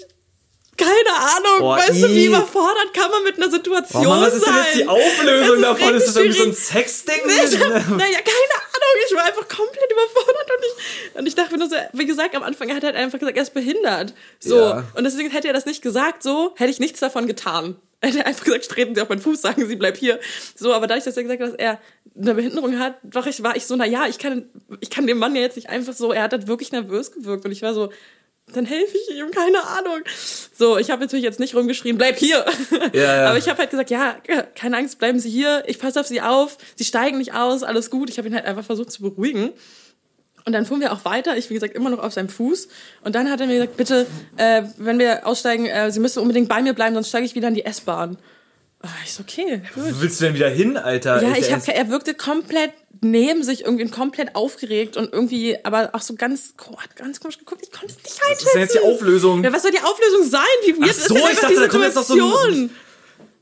keine Ahnung, Oh, weißt du, wie überfordert kann man mit einer Situation Oh Mann, was ist denn sein? jetzt die Auflösung davon? Ist das irgendwie so ein Sexding? naja, keine Ahnung, ich war einfach komplett überfordert und ich, und ich dachte mir nur so, wie gesagt, am Anfang hat er halt einfach gesagt, er ist behindert. So. Ja. Und deswegen hätte er das nicht gesagt, so, hätte ich nichts davon getan. Er hätte einfach gesagt, treten Sie auf meinen Fuß, sagen Sie, bleib hier. So, aber dadurch, dass er gesagt hat, dass er eine Behinderung hat, war ich, war ich so, na ja, ich kann, ich kann dem Mann ja jetzt nicht einfach so, er hat halt wirklich nervös gewirkt und ich war so, dann helfe ich ihm, keine Ahnung. So, ich habe natürlich jetzt nicht rumgeschrien, bleib hier. Ja, ja. Aber ich habe halt gesagt, ja, keine Angst, bleiben Sie hier, ich passe auf Sie auf, Sie steigen nicht aus, alles gut. Ich habe ihn halt einfach versucht zu beruhigen. Und dann fuhren wir auch weiter, ich wie gesagt immer noch auf seinem Fuß. Und dann hat er mir gesagt, bitte, äh, wenn wir aussteigen, äh, Sie müssen unbedingt bei mir bleiben, sonst steige ich wieder in die S-Bahn. Ah, Ich so, okay, gut. Wo willst du denn wieder hin, Alter? Ja, ich hab, er wirkte komplett neben sich, irgendwie komplett aufgeregt und irgendwie, aber auch so ganz, oh, hat ganz komisch geguckt. Ich konnte es nicht einschätzen. Was ist denn jetzt die Auflösung? Ja, was soll die Auflösung sein? Wie weird so, ist denn ich dachte, die da kommt jetzt noch so ein-?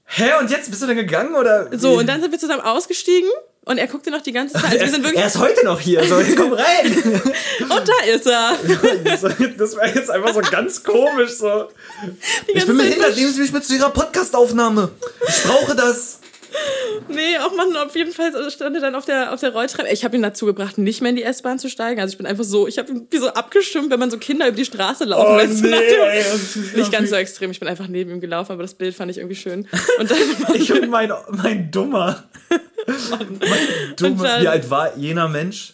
Hä, und jetzt bist du dann gegangen oder? So, und dann sind wir zusammen ausgestiegen und er guckte noch die ganze Zeit. Also wir sind er wirklich. ist heute noch hier, so, komm rein. Und da ist er. das wäre jetzt einfach so ganz komisch, so. Ich bin behindert, nehmen Sie mich mit zu Ihrer Podcast-Aufnahme. Ich brauche das. Nee, auch Mann, auf jeden Fall stand er dann auf der, auf der Rolltreppe. Ich habe ihn dazu gebracht, nicht mehr in die S-Bahn zu steigen. Also ich bin einfach so, ich habe ihn wie so abgestimmt, wenn man so Kinder über die Straße laufen lässt. so nach dem- Oh, ey. Nicht ganz so extrem, ich bin einfach neben ihm gelaufen, aber das Bild fand ich irgendwie schön. Und dann Ich und mein, mein Dummer. Mein Dummer. Wie alt war jener Mensch?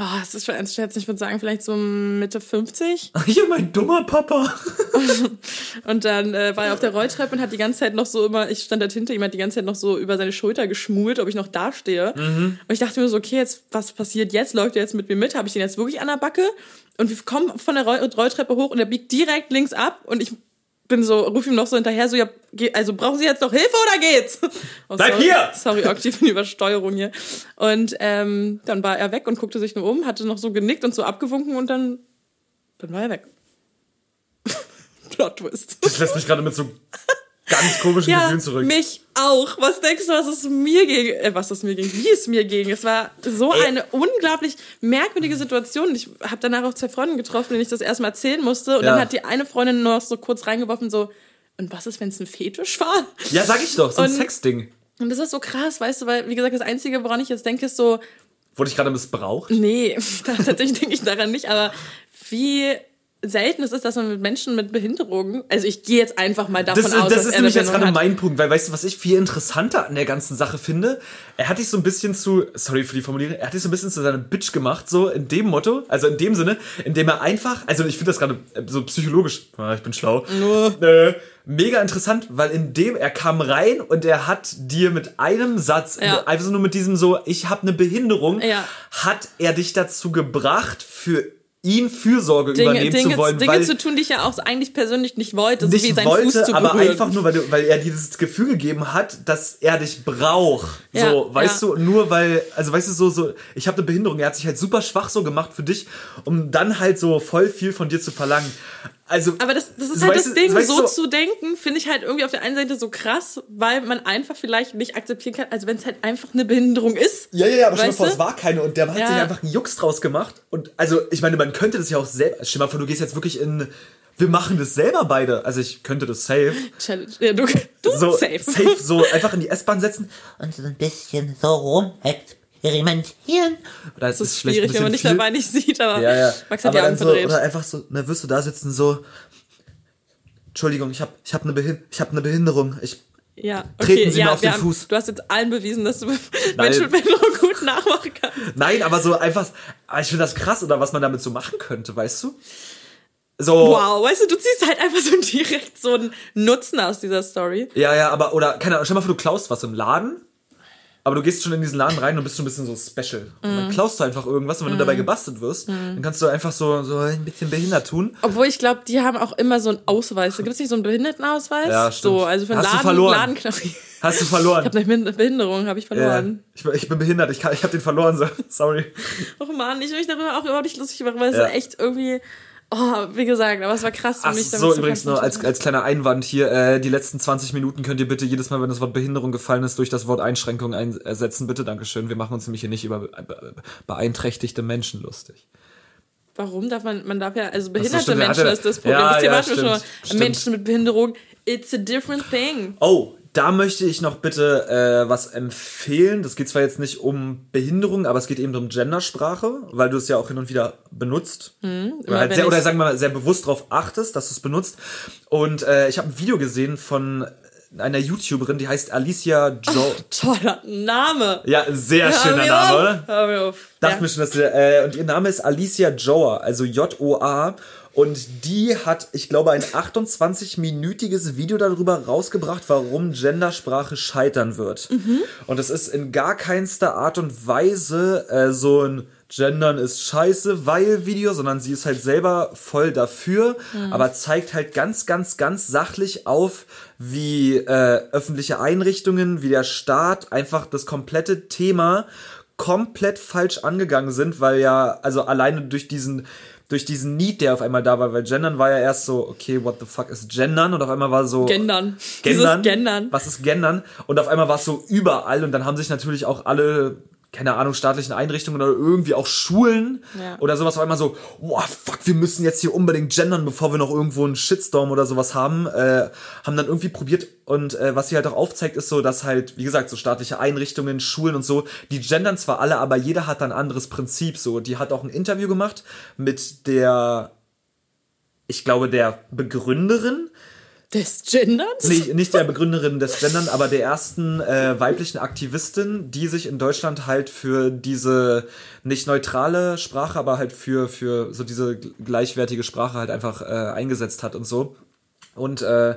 Oh, es ist schwer einzuschätzen. Ich würde sagen, vielleicht so Mitte 50. Ich und mein dummer Papa. Und dann äh, war er auf der Rolltreppe und hat die ganze Zeit noch so immer, ich stand da hinter ihm, hat die ganze Zeit noch so über seine Schulter geschmult, ob ich noch da stehe. Und ich dachte mir so, okay, jetzt, was passiert jetzt? Läuft er jetzt mit mir mit? Habe ich den jetzt wirklich an der Backe? Und wir kommen von der Roll Rolltreppe hoch und er biegt direkt links ab und ich bin so, ruf ihm noch so hinterher, so, ja, also brauchen Sie jetzt noch Hilfe oder geht's? Oh, Bleib sorry, hier! Sorry, aktive Übersteuerung hier. Und ähm, dann war er weg und guckte sich nur um, hatte noch so genickt und so abgewunken und dann, dann war er weg. Plot Twist. Das lässt mich gerade mit so ganz komischen Ja, Gefühlen zurück. mich auch. Was denkst du, was es mir ging? Äh, was es mir ging? Wie es mir ging? Es war so eine unglaublich merkwürdige Situation. Ich habe danach auch zwei Freundinnen getroffen, denen ich das erstmal erzählen musste. Und Ja. dann hat die eine Freundin noch so kurz reingeworfen, so, und was ist, wenn es ein Fetisch war? Ja, sag ich doch, so ein Und- Sexding. Und das ist so krass, weißt du, weil, wie gesagt, das Einzige, woran ich jetzt denke, ist so, Wurde ich gerade missbraucht? nee, tatsächlich denke ich daran nicht, aber wie selten es ist, dass man mit Menschen mit Behinderungen, also ich gehe jetzt einfach mal davon Das, aus, das ist nämlich jetzt gerade hat. mein Punkt, weil weißt du, was ich viel interessanter an der ganzen Sache finde? Er hat dich so ein bisschen zu, sorry für die Formulierung, er hat dich so ein bisschen zu seiner Bitch gemacht, so in dem Motto, also in dem Sinne, in dem er einfach, also ich finde das gerade äh, so psychologisch, ah, ich bin schlau, äh, mega interessant, weil in dem, er kam rein und er hat dir mit einem Satz, Ja. einfach so nur mit diesem so, ich habe eine Behinderung, Ja. hat er dich dazu gebracht, für ihn Fürsorge Dinge, übernehmen Dinge, zu wollen, Dinge weil zu tun, die ich ja auch eigentlich persönlich nicht wollte, so wie nicht sein Fuß wollte, zu aber berühren. einfach nur, weil, du, weil er dir dieses Gefühl gegeben hat, dass er dich braucht. Ja, so, weißt ja. du, nur weil, also weißt du, so, so, ich habe eine Behinderung, er hat sich halt super schwach so gemacht für dich, um dann halt so voll viel von dir zu verlangen. Also, Aber das, das ist so, halt das Ding, so du, zu denken, finde ich halt irgendwie auf der einen Seite so krass, weil man einfach vielleicht nicht akzeptieren kann, also wenn es halt einfach eine Behinderung ist. Ja, ja, ja, aber stell Weißt vor, es war keine und der hat Ja. sich einfach einen Jux draus gemacht. Und also, ich meine, man könnte das ja auch selber. Stell mal vor, du gehst jetzt wirklich in. Wir machen das selber beide. Also ich könnte das safe. Challenge. Ja, du, du So safe. safe, so einfach in die S-Bahn setzen. und so ein bisschen so rumexperimentieren. Oder Das ist schwierig, wenn man dich dabei nicht sieht, aber Ja, ja. Max hat Aber die Augen so, verdreht. oder einfach so, na, wirst du da sitzen, so. Entschuldigung, ich habe ich hab eine Behin ich hab ne Behinderung. Ich, ja, Treten okay, Sie ja, mir auf den haben, Fuß. Du hast jetzt allen bewiesen, dass du Menschen mit Behinderung gut nachmachen kannst. nein, aber so einfach. Aber ich finde das krass, oder was man damit so machen könnte, weißt du? So. Wow, weißt du, du ziehst halt einfach so direkt so einen Nutzen aus dieser Story. Ja, ja, aber, oder, keine Ahnung, stell mal vor, du klaust was im Laden. Aber du gehst schon in diesen Laden rein und bist schon ein bisschen so special. Und Mhm. dann klaust du einfach irgendwas und wenn du dabei gebastelt wirst, dann kannst du einfach so, so ein bisschen behindert tun. Obwohl ich glaube, die haben auch immer so einen Ausweis. Gibt es nicht so einen Behindertenausweis? Ja, stimmt. So, also für einen Hast du Laden, verloren. Ladenknopf. Hast du verloren. Ich habe eine Behinderung, habe ich Ja, verloren. ich, bin- ich bin behindert, ich, kann, ich habe den verloren, so. sorry. Och man, ich will mich darüber auch überhaupt nicht lustig machen, weil es Ja. echt irgendwie, oh, wie gesagt, aber es war krass für Ach mich. so, übrigens nur als, als kleiner Einwand hier, äh, die letzten 20 Minuten könnt ihr bitte jedes Mal, wenn das Wort Behinderung gefallen ist, durch das Wort Einschränkung ein ersetzen. Bitte, Dankeschön. Wir machen uns nämlich hier nicht über be- be- beeinträchtigte Menschen lustig. Warum darf man, man darf ja, also so, behinderte der Menschen hatte- ist das Problem. Ja, das Thema ja, schon stimmt, stimmt. Menschen mit Behinderung, it's a different thing. Oh, da möchte ich noch bitte äh, was empfehlen. Das geht zwar jetzt nicht um Behinderung, aber es geht eben um Gendersprache, weil du es ja auch hin und wieder benutzt. oder, immer halt sehr, oder sagen wir mal sehr bewusst darauf achtest, dass du es benutzt. Und äh, ich habe ein Video gesehen von einer YouTuberin, die heißt Alicia Jo. Toller Name. Ja, sehr Hör schöner Name, auf. oder? Hör mir auf. Dachte ja. mir schon, dass der, äh, und ihr Name ist Alicia Joa, also J-O-A. Und die hat, ich glaube, ein 28-minütiges Video darüber rausgebracht, warum Gendersprache scheitern wird. Und es ist in gar keinster Art und Weise äh, so ein Gendern ist scheiße, weil Video, sondern sie ist halt selber voll dafür, aber zeigt halt ganz, ganz, ganz sachlich auf, wie äh, öffentliche Einrichtungen, wie der Staat einfach das komplette Thema komplett falsch angegangen sind, weil ja, also alleine durch diesen, durch diesen Need, der auf einmal da war, weil Gendern war ja erst so, okay, what the fuck ist Gendern? Und auf einmal war so. Gendern. Gendern. Dieses Gendern. Was ist Gendern? Und auf einmal war es so überall und dann haben sich natürlich auch alle, keine Ahnung, staatlichen Einrichtungen oder irgendwie auch Schulen Ja. oder sowas auf einmal so, wow, fuck, wir müssen jetzt hier unbedingt gendern, bevor wir noch irgendwo einen Shitstorm oder sowas haben, äh, haben dann irgendwie probiert und äh, was sie halt auch aufzeigt, ist so, dass halt, wie gesagt, so staatliche Einrichtungen, Schulen und so, die gendern zwar alle, aber jeder hat ein anderes Prinzip, so, die hat auch ein Interview gemacht mit der, ich glaube, der Begründerin, Des Genderns? Nee, nicht der Begründerin des Gendern, aber der ersten äh, weiblichen Aktivistin, die sich in Deutschland halt für diese nicht neutrale Sprache, aber halt für, für so diese gl- gleichwertige Sprache halt einfach äh, eingesetzt hat und so. Und äh,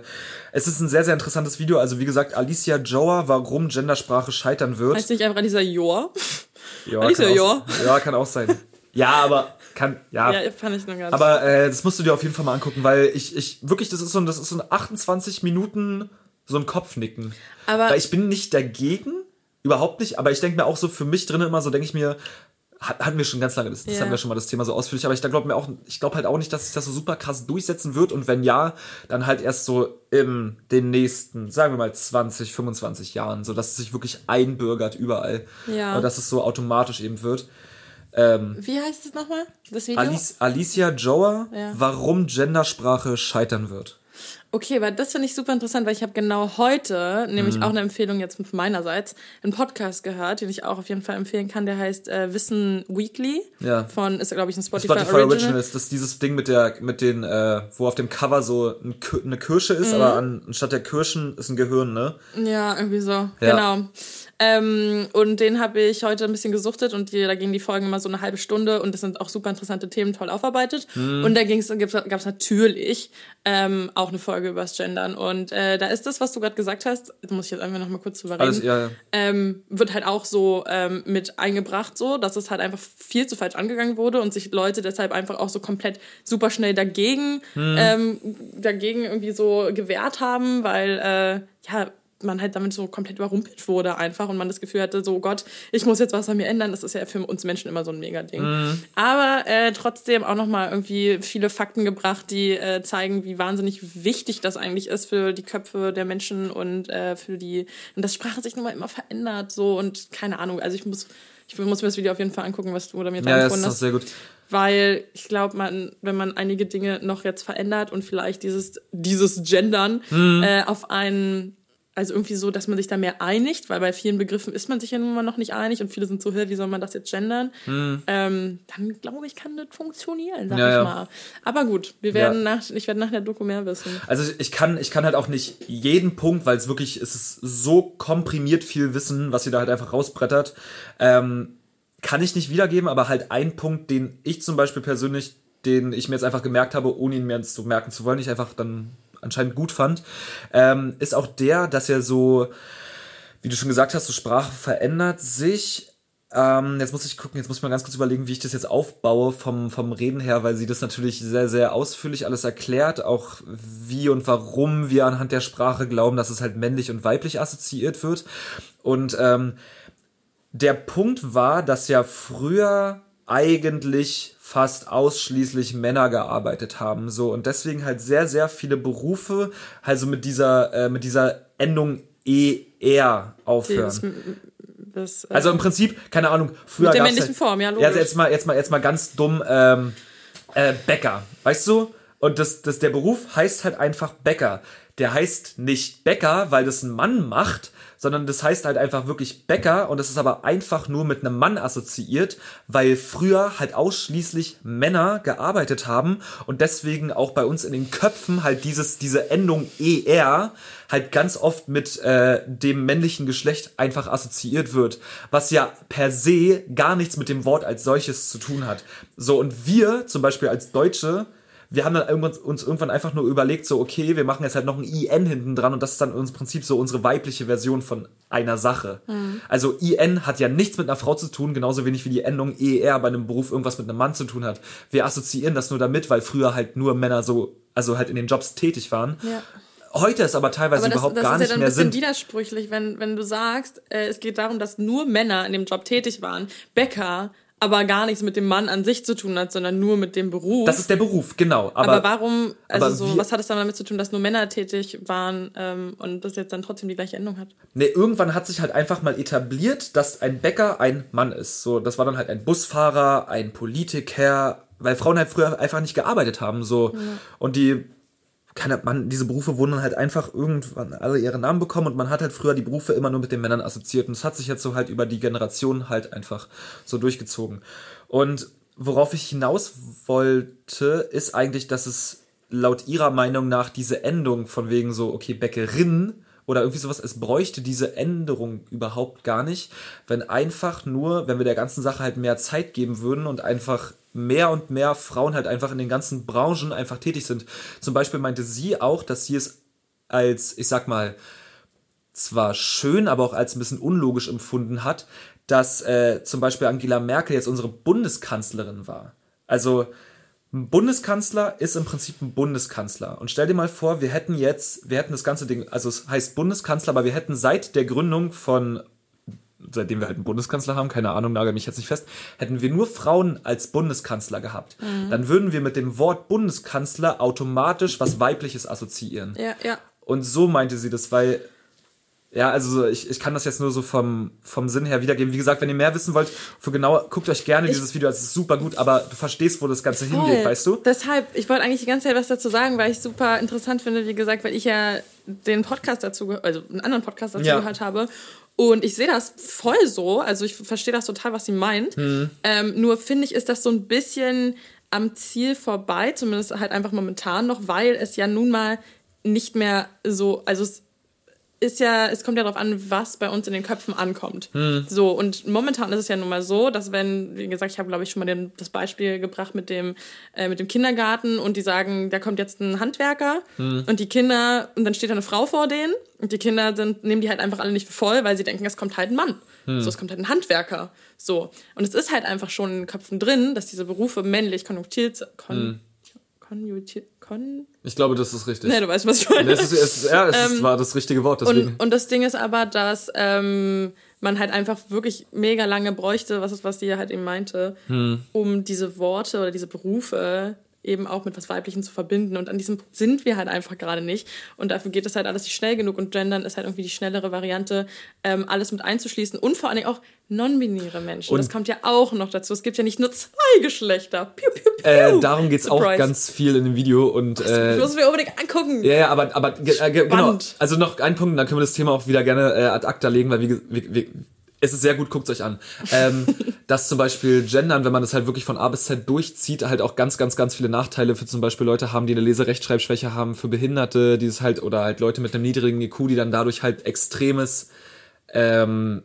es ist ein sehr, sehr interessantes Video. Also wie gesagt, Alicia Joa, warum Gendersprache scheitern wird. Heißt nicht einfach dieser Joa? ja, Alicia Joa? ja, kann auch sein. Ja, aber kann, ja, Ja, fand ich noch gar nicht. aber äh, das musst du dir auf jeden Fall mal angucken, weil ich, ich wirklich, das ist so ein, das ist so ein 28 Minuten so ein Kopfnicken. Aber- weil ich bin nicht dagegen, überhaupt nicht, aber ich denke mir auch so für mich drin immer so, denke ich mir, hat- hatten wir schon ganz lange, das, das Ja. hatten wir schon mal das Thema so ausführlich, aber ich glaube mir auch, ich glaube halt auch nicht, dass sich das so super krass durchsetzen wird und wenn ja, dann halt erst so in den nächsten, sagen wir mal 20, 25 Jahren, so dass es sich wirklich einbürgert überall. Ja. Und dass es so automatisch eben wird. Wie heißt es nochmal? Das Video? Alice, Alicia Joa, Ja. warum Gendersprache scheitern wird. Okay, weil das finde ich super interessant, weil ich habe genau heute, nämlich Mhm. auch eine Empfehlung jetzt meinerseits, einen Podcast gehört, den ich auch auf jeden Fall empfehlen kann, der heißt äh, Wissen Weekly. Ja. Von, ist glaube ich ein Spotify, Spotify Original. Original ist das dieses Ding mit der mit den äh, wo auf dem Cover so ein, eine Kirsche Mhm. ist, aber an, anstatt der Kirschen ist ein Gehirn, ne? Ja, irgendwie so. Genau. Ähm, und den habe ich heute ein bisschen gesuchtet und die, da gingen die Folgen immer so eine halbe Stunde und das sind auch super interessante Themen, toll aufarbeitet. Mhm. Und da gab es natürlich ähm, auch eine Folge über das Gendern. Und äh, da ist das, was du gerade gesagt hast, da muss ich jetzt einfach noch mal kurz drüber reden, Alles, ja, ja. ähm, wird halt auch so ähm, mit eingebracht, so, dass es halt einfach viel zu falsch angegangen wurde und sich Leute deshalb einfach auch so komplett super schnell dagegen, ähm, dagegen irgendwie so gewehrt haben, weil äh, ja man halt damit so komplett überrumpelt wurde einfach und man das Gefühl hatte, so oh Gott, ich muss jetzt was an mir ändern. Das ist ja für uns Menschen immer so ein Mega-Ding. Aber äh, trotzdem auch nochmal irgendwie viele Fakten gebracht, die äh, zeigen, wie wahnsinnig wichtig das eigentlich ist für die Köpfe der Menschen und äh, für die, und dass Sprache sich nun mal immer verändert so und keine Ahnung. Also ich muss, ich muss mir das Video auf jeden Fall angucken, was du oder mir da Ja, das empfohlen ist doch hast sehr gut. weil ich glaube, man, wenn man einige Dinge noch jetzt verändert und vielleicht dieses, dieses Gendern Mhm. äh, auf einen, also irgendwie so, dass man sich da mehr einigt, weil bei vielen Begriffen ist man sich ja nun mal noch nicht einig und viele sind so, "Hä, wie soll man das jetzt gendern? Ähm, dann glaube ich, kann das funktionieren, sag. Ja, ich ja. mal. Aber gut, wir werden nach, ich werde nach der Doku mehr wissen. Also ich kann, ich kann halt auch nicht jeden Punkt, weil es wirklich, es ist so komprimiert viel Wissen, was sie da halt einfach rausbrettert, ähm, kann ich nicht wiedergeben, aber halt ein Punkt, den ich zum Beispiel persönlich, den ich mir jetzt einfach gemerkt habe, ohne ihn mir jetzt so merken zu wollen, ich einfach dann anscheinend gut fand, ähm, ist auch der, dass er so, wie du schon gesagt hast, so Sprache verändert sich. Ähm, jetzt muss ich gucken, jetzt muss ich mal ganz kurz überlegen, wie ich das jetzt aufbaue vom, vom Reden her, weil sie das natürlich sehr, sehr ausführlich alles erklärt, auch wie und warum wir anhand der Sprache glauben, dass es halt männlich und weiblich assoziiert wird. Und ähm, der Punkt war, dass ja früher eigentlich fast ausschließlich Männer gearbeitet haben, so und deswegen halt sehr sehr viele Berufe also mit dieser äh, mit dieser Endung er aufhören. Das, äh, Also im Prinzip, keine Ahnung, früher Mit der männlichen halt, Form, ja, Ja, logisch. also jetzt mal, jetzt mal, jetzt mal ganz dumm, ähm, äh, Bäcker, weißt du? Und das, das, der Beruf heißt halt einfach Bäcker. Der heißt nicht Bäcker, weil das ein Mann macht, sondern das heißt halt einfach wirklich Bäcker und das ist aber einfach nur mit einem Mann assoziiert, weil früher halt ausschließlich Männer gearbeitet haben und deswegen auch bei uns in den Köpfen halt dieses, diese Endung ER halt ganz oft mit äh, dem männlichen Geschlecht einfach assoziiert wird, was ja per se gar nichts mit dem Wort als solches zu tun hat. So, und wir zum Beispiel als Deutsche, wir haben dann irgendwann, uns irgendwann einfach nur überlegt, so, okay, wir machen jetzt halt noch ein IN hinten dran und das ist dann im Prinzip so unsere weibliche Version von einer Sache. Also IN hat ja nichts mit einer Frau zu tun, genauso wenig wie die Endung ER bei einem Beruf irgendwas mit einem Mann zu tun hat. Wir assoziieren das nur damit, weil früher halt nur Männer so, also halt in den Jobs tätig waren. Ja. Heute ist aber teilweise Aber das, überhaupt das gar ist ja nicht dann ein mehr bisschen sind. widersprüchlich, wenn, wenn du sagst, äh, es geht darum, dass nur Männer in dem Job tätig waren. Bäcker aber gar nichts mit dem Mann an sich zu tun hat, sondern nur mit dem Beruf. Das ist der Beruf, genau. Aber, aber, warum, also aber so, was hat es dann damit zu tun, dass nur Männer tätig waren ähm, und das jetzt dann trotzdem die gleiche Endung hat? Nee, irgendwann hat sich halt einfach mal etabliert, dass ein Bäcker ein Mann ist. So, das war dann halt ein Busfahrer, ein Politiker, weil Frauen halt früher einfach nicht gearbeitet haben. So. Und die, keine man, diese Berufe wurden dann halt einfach irgendwann alle ihre Namen bekommen und man hat halt früher die Berufe immer nur mit den Männern assoziiert. Und es hat sich jetzt so halt über die Generation halt einfach so durchgezogen. Und worauf ich hinaus wollte, ist eigentlich, dass es laut ihrer Meinung nach diese Endung von wegen so, okay, Bäckerin oder irgendwie sowas, es bräuchte diese Änderung überhaupt gar nicht, wenn einfach nur, wenn wir der ganzen Sache halt mehr Zeit geben würden und einfach mehr und mehr Frauen halt einfach in den ganzen Branchen einfach tätig sind. Zum Beispiel meinte sie auch, dass sie es als, ich sag mal, zwar schön, aber auch als ein bisschen unlogisch empfunden hat, dass äh, zum Beispiel Angela Merkel jetzt unsere Bundeskanzlerin war. Also ein Bundeskanzler ist im Prinzip ein Bundeskanzler. Und stell dir mal vor, wir hätten jetzt, wir hätten das ganze Ding, also es heißt Bundeskanzler, aber wir hätten seit der Gründung von, seitdem wir halt einen Bundeskanzler haben, keine Ahnung, nagel mich jetzt nicht fest, hätten wir nur Frauen als Bundeskanzler gehabt. Dann würden wir mit dem Wort Bundeskanzler automatisch was Weibliches assoziieren. Ja, ja. Und so meinte sie das, weil Ja, also so, ich, ich kann das jetzt nur so vom, vom Sinn her wiedergeben. Wie gesagt, wenn ihr mehr wissen wollt, für genau, guckt euch gerne dieses Video, es ist super gut, aber du verstehst, wo das Ganze hingeht, Voll. weißt du? Deshalb, ich wollte eigentlich die ganze Zeit was dazu sagen, weil ich super interessant finde, wie gesagt, weil ich ja den Podcast dazu, also einen anderen Podcast dazu Ja. gehört habe. Und ich sehe das voll so, also ich verstehe das total, was sie meint. Mhm. Ähm, nur finde ich, ist das so ein bisschen am Ziel vorbei, zumindest halt einfach momentan noch, weil es ja nun mal nicht mehr so, also es ist ja, es kommt ja darauf an, was bei uns in den Köpfen ankommt. Hm. So, und momentan ist es ja nun mal so, dass wenn, wie gesagt, ich habe, glaube ich, schon mal den, das Beispiel gebracht mit dem, äh, mit dem Kindergarten und die sagen, da kommt jetzt ein Handwerker Hm. und die Kinder, und dann steht da eine Frau vor denen und die Kinder sind, nehmen die halt einfach alle nicht für voll, weil sie denken, es kommt halt ein Mann. Hm. So, es kommt halt ein Handwerker. So. Und es ist halt einfach schon in den Köpfen drin, dass diese Berufe männlich konjunktiert, kon, Hm. konjunktiert, kon, Ich glaube, das ist richtig. ne, du weißt, was ich meine. es ist, es ist, ja, es Ähm, war das richtige Wort, deswegen. Und, und das Ding ist aber, dass ähm, man halt einfach wirklich mega lange bräuchte, was ist, was die halt eben meinte, Hm. um diese Worte oder diese Berufe eben auch mit was Weiblichem zu verbinden. Und an diesem Punkt sind wir halt einfach gerade nicht. Und dafür geht es halt alles nicht schnell genug. Und Gendern ist halt irgendwie die schnellere Variante, ähm, alles mit einzuschließen. Und vor allen Dingen auch non-binäre Menschen. Und- das kommt ja auch noch dazu. Es gibt ja nicht nur zwei Geschlechter. Piu, piu, piu. äh, darum geht's auch Surprise. ganz viel in dem Video und äh, Ich muss mir unbedingt angucken. Ja, ja, aber, aber äh, ge- genau. Spannend. Also noch ein Punkt, dann können wir das Thema auch wieder gerne äh, ad acta legen, weil wie, ge- wie, wie, es ist sehr gut, guckt euch an. Ähm, dass zum Beispiel Gendern, wenn man das halt wirklich von A bis Z durchzieht, halt auch ganz, ganz, ganz viele Nachteile für zum Beispiel Leute haben, die eine Leserechtschreibschwäche haben, für Behinderte, die es halt, oder halt Leute mit einem niedrigen IQ, die dann dadurch halt extremes ähm,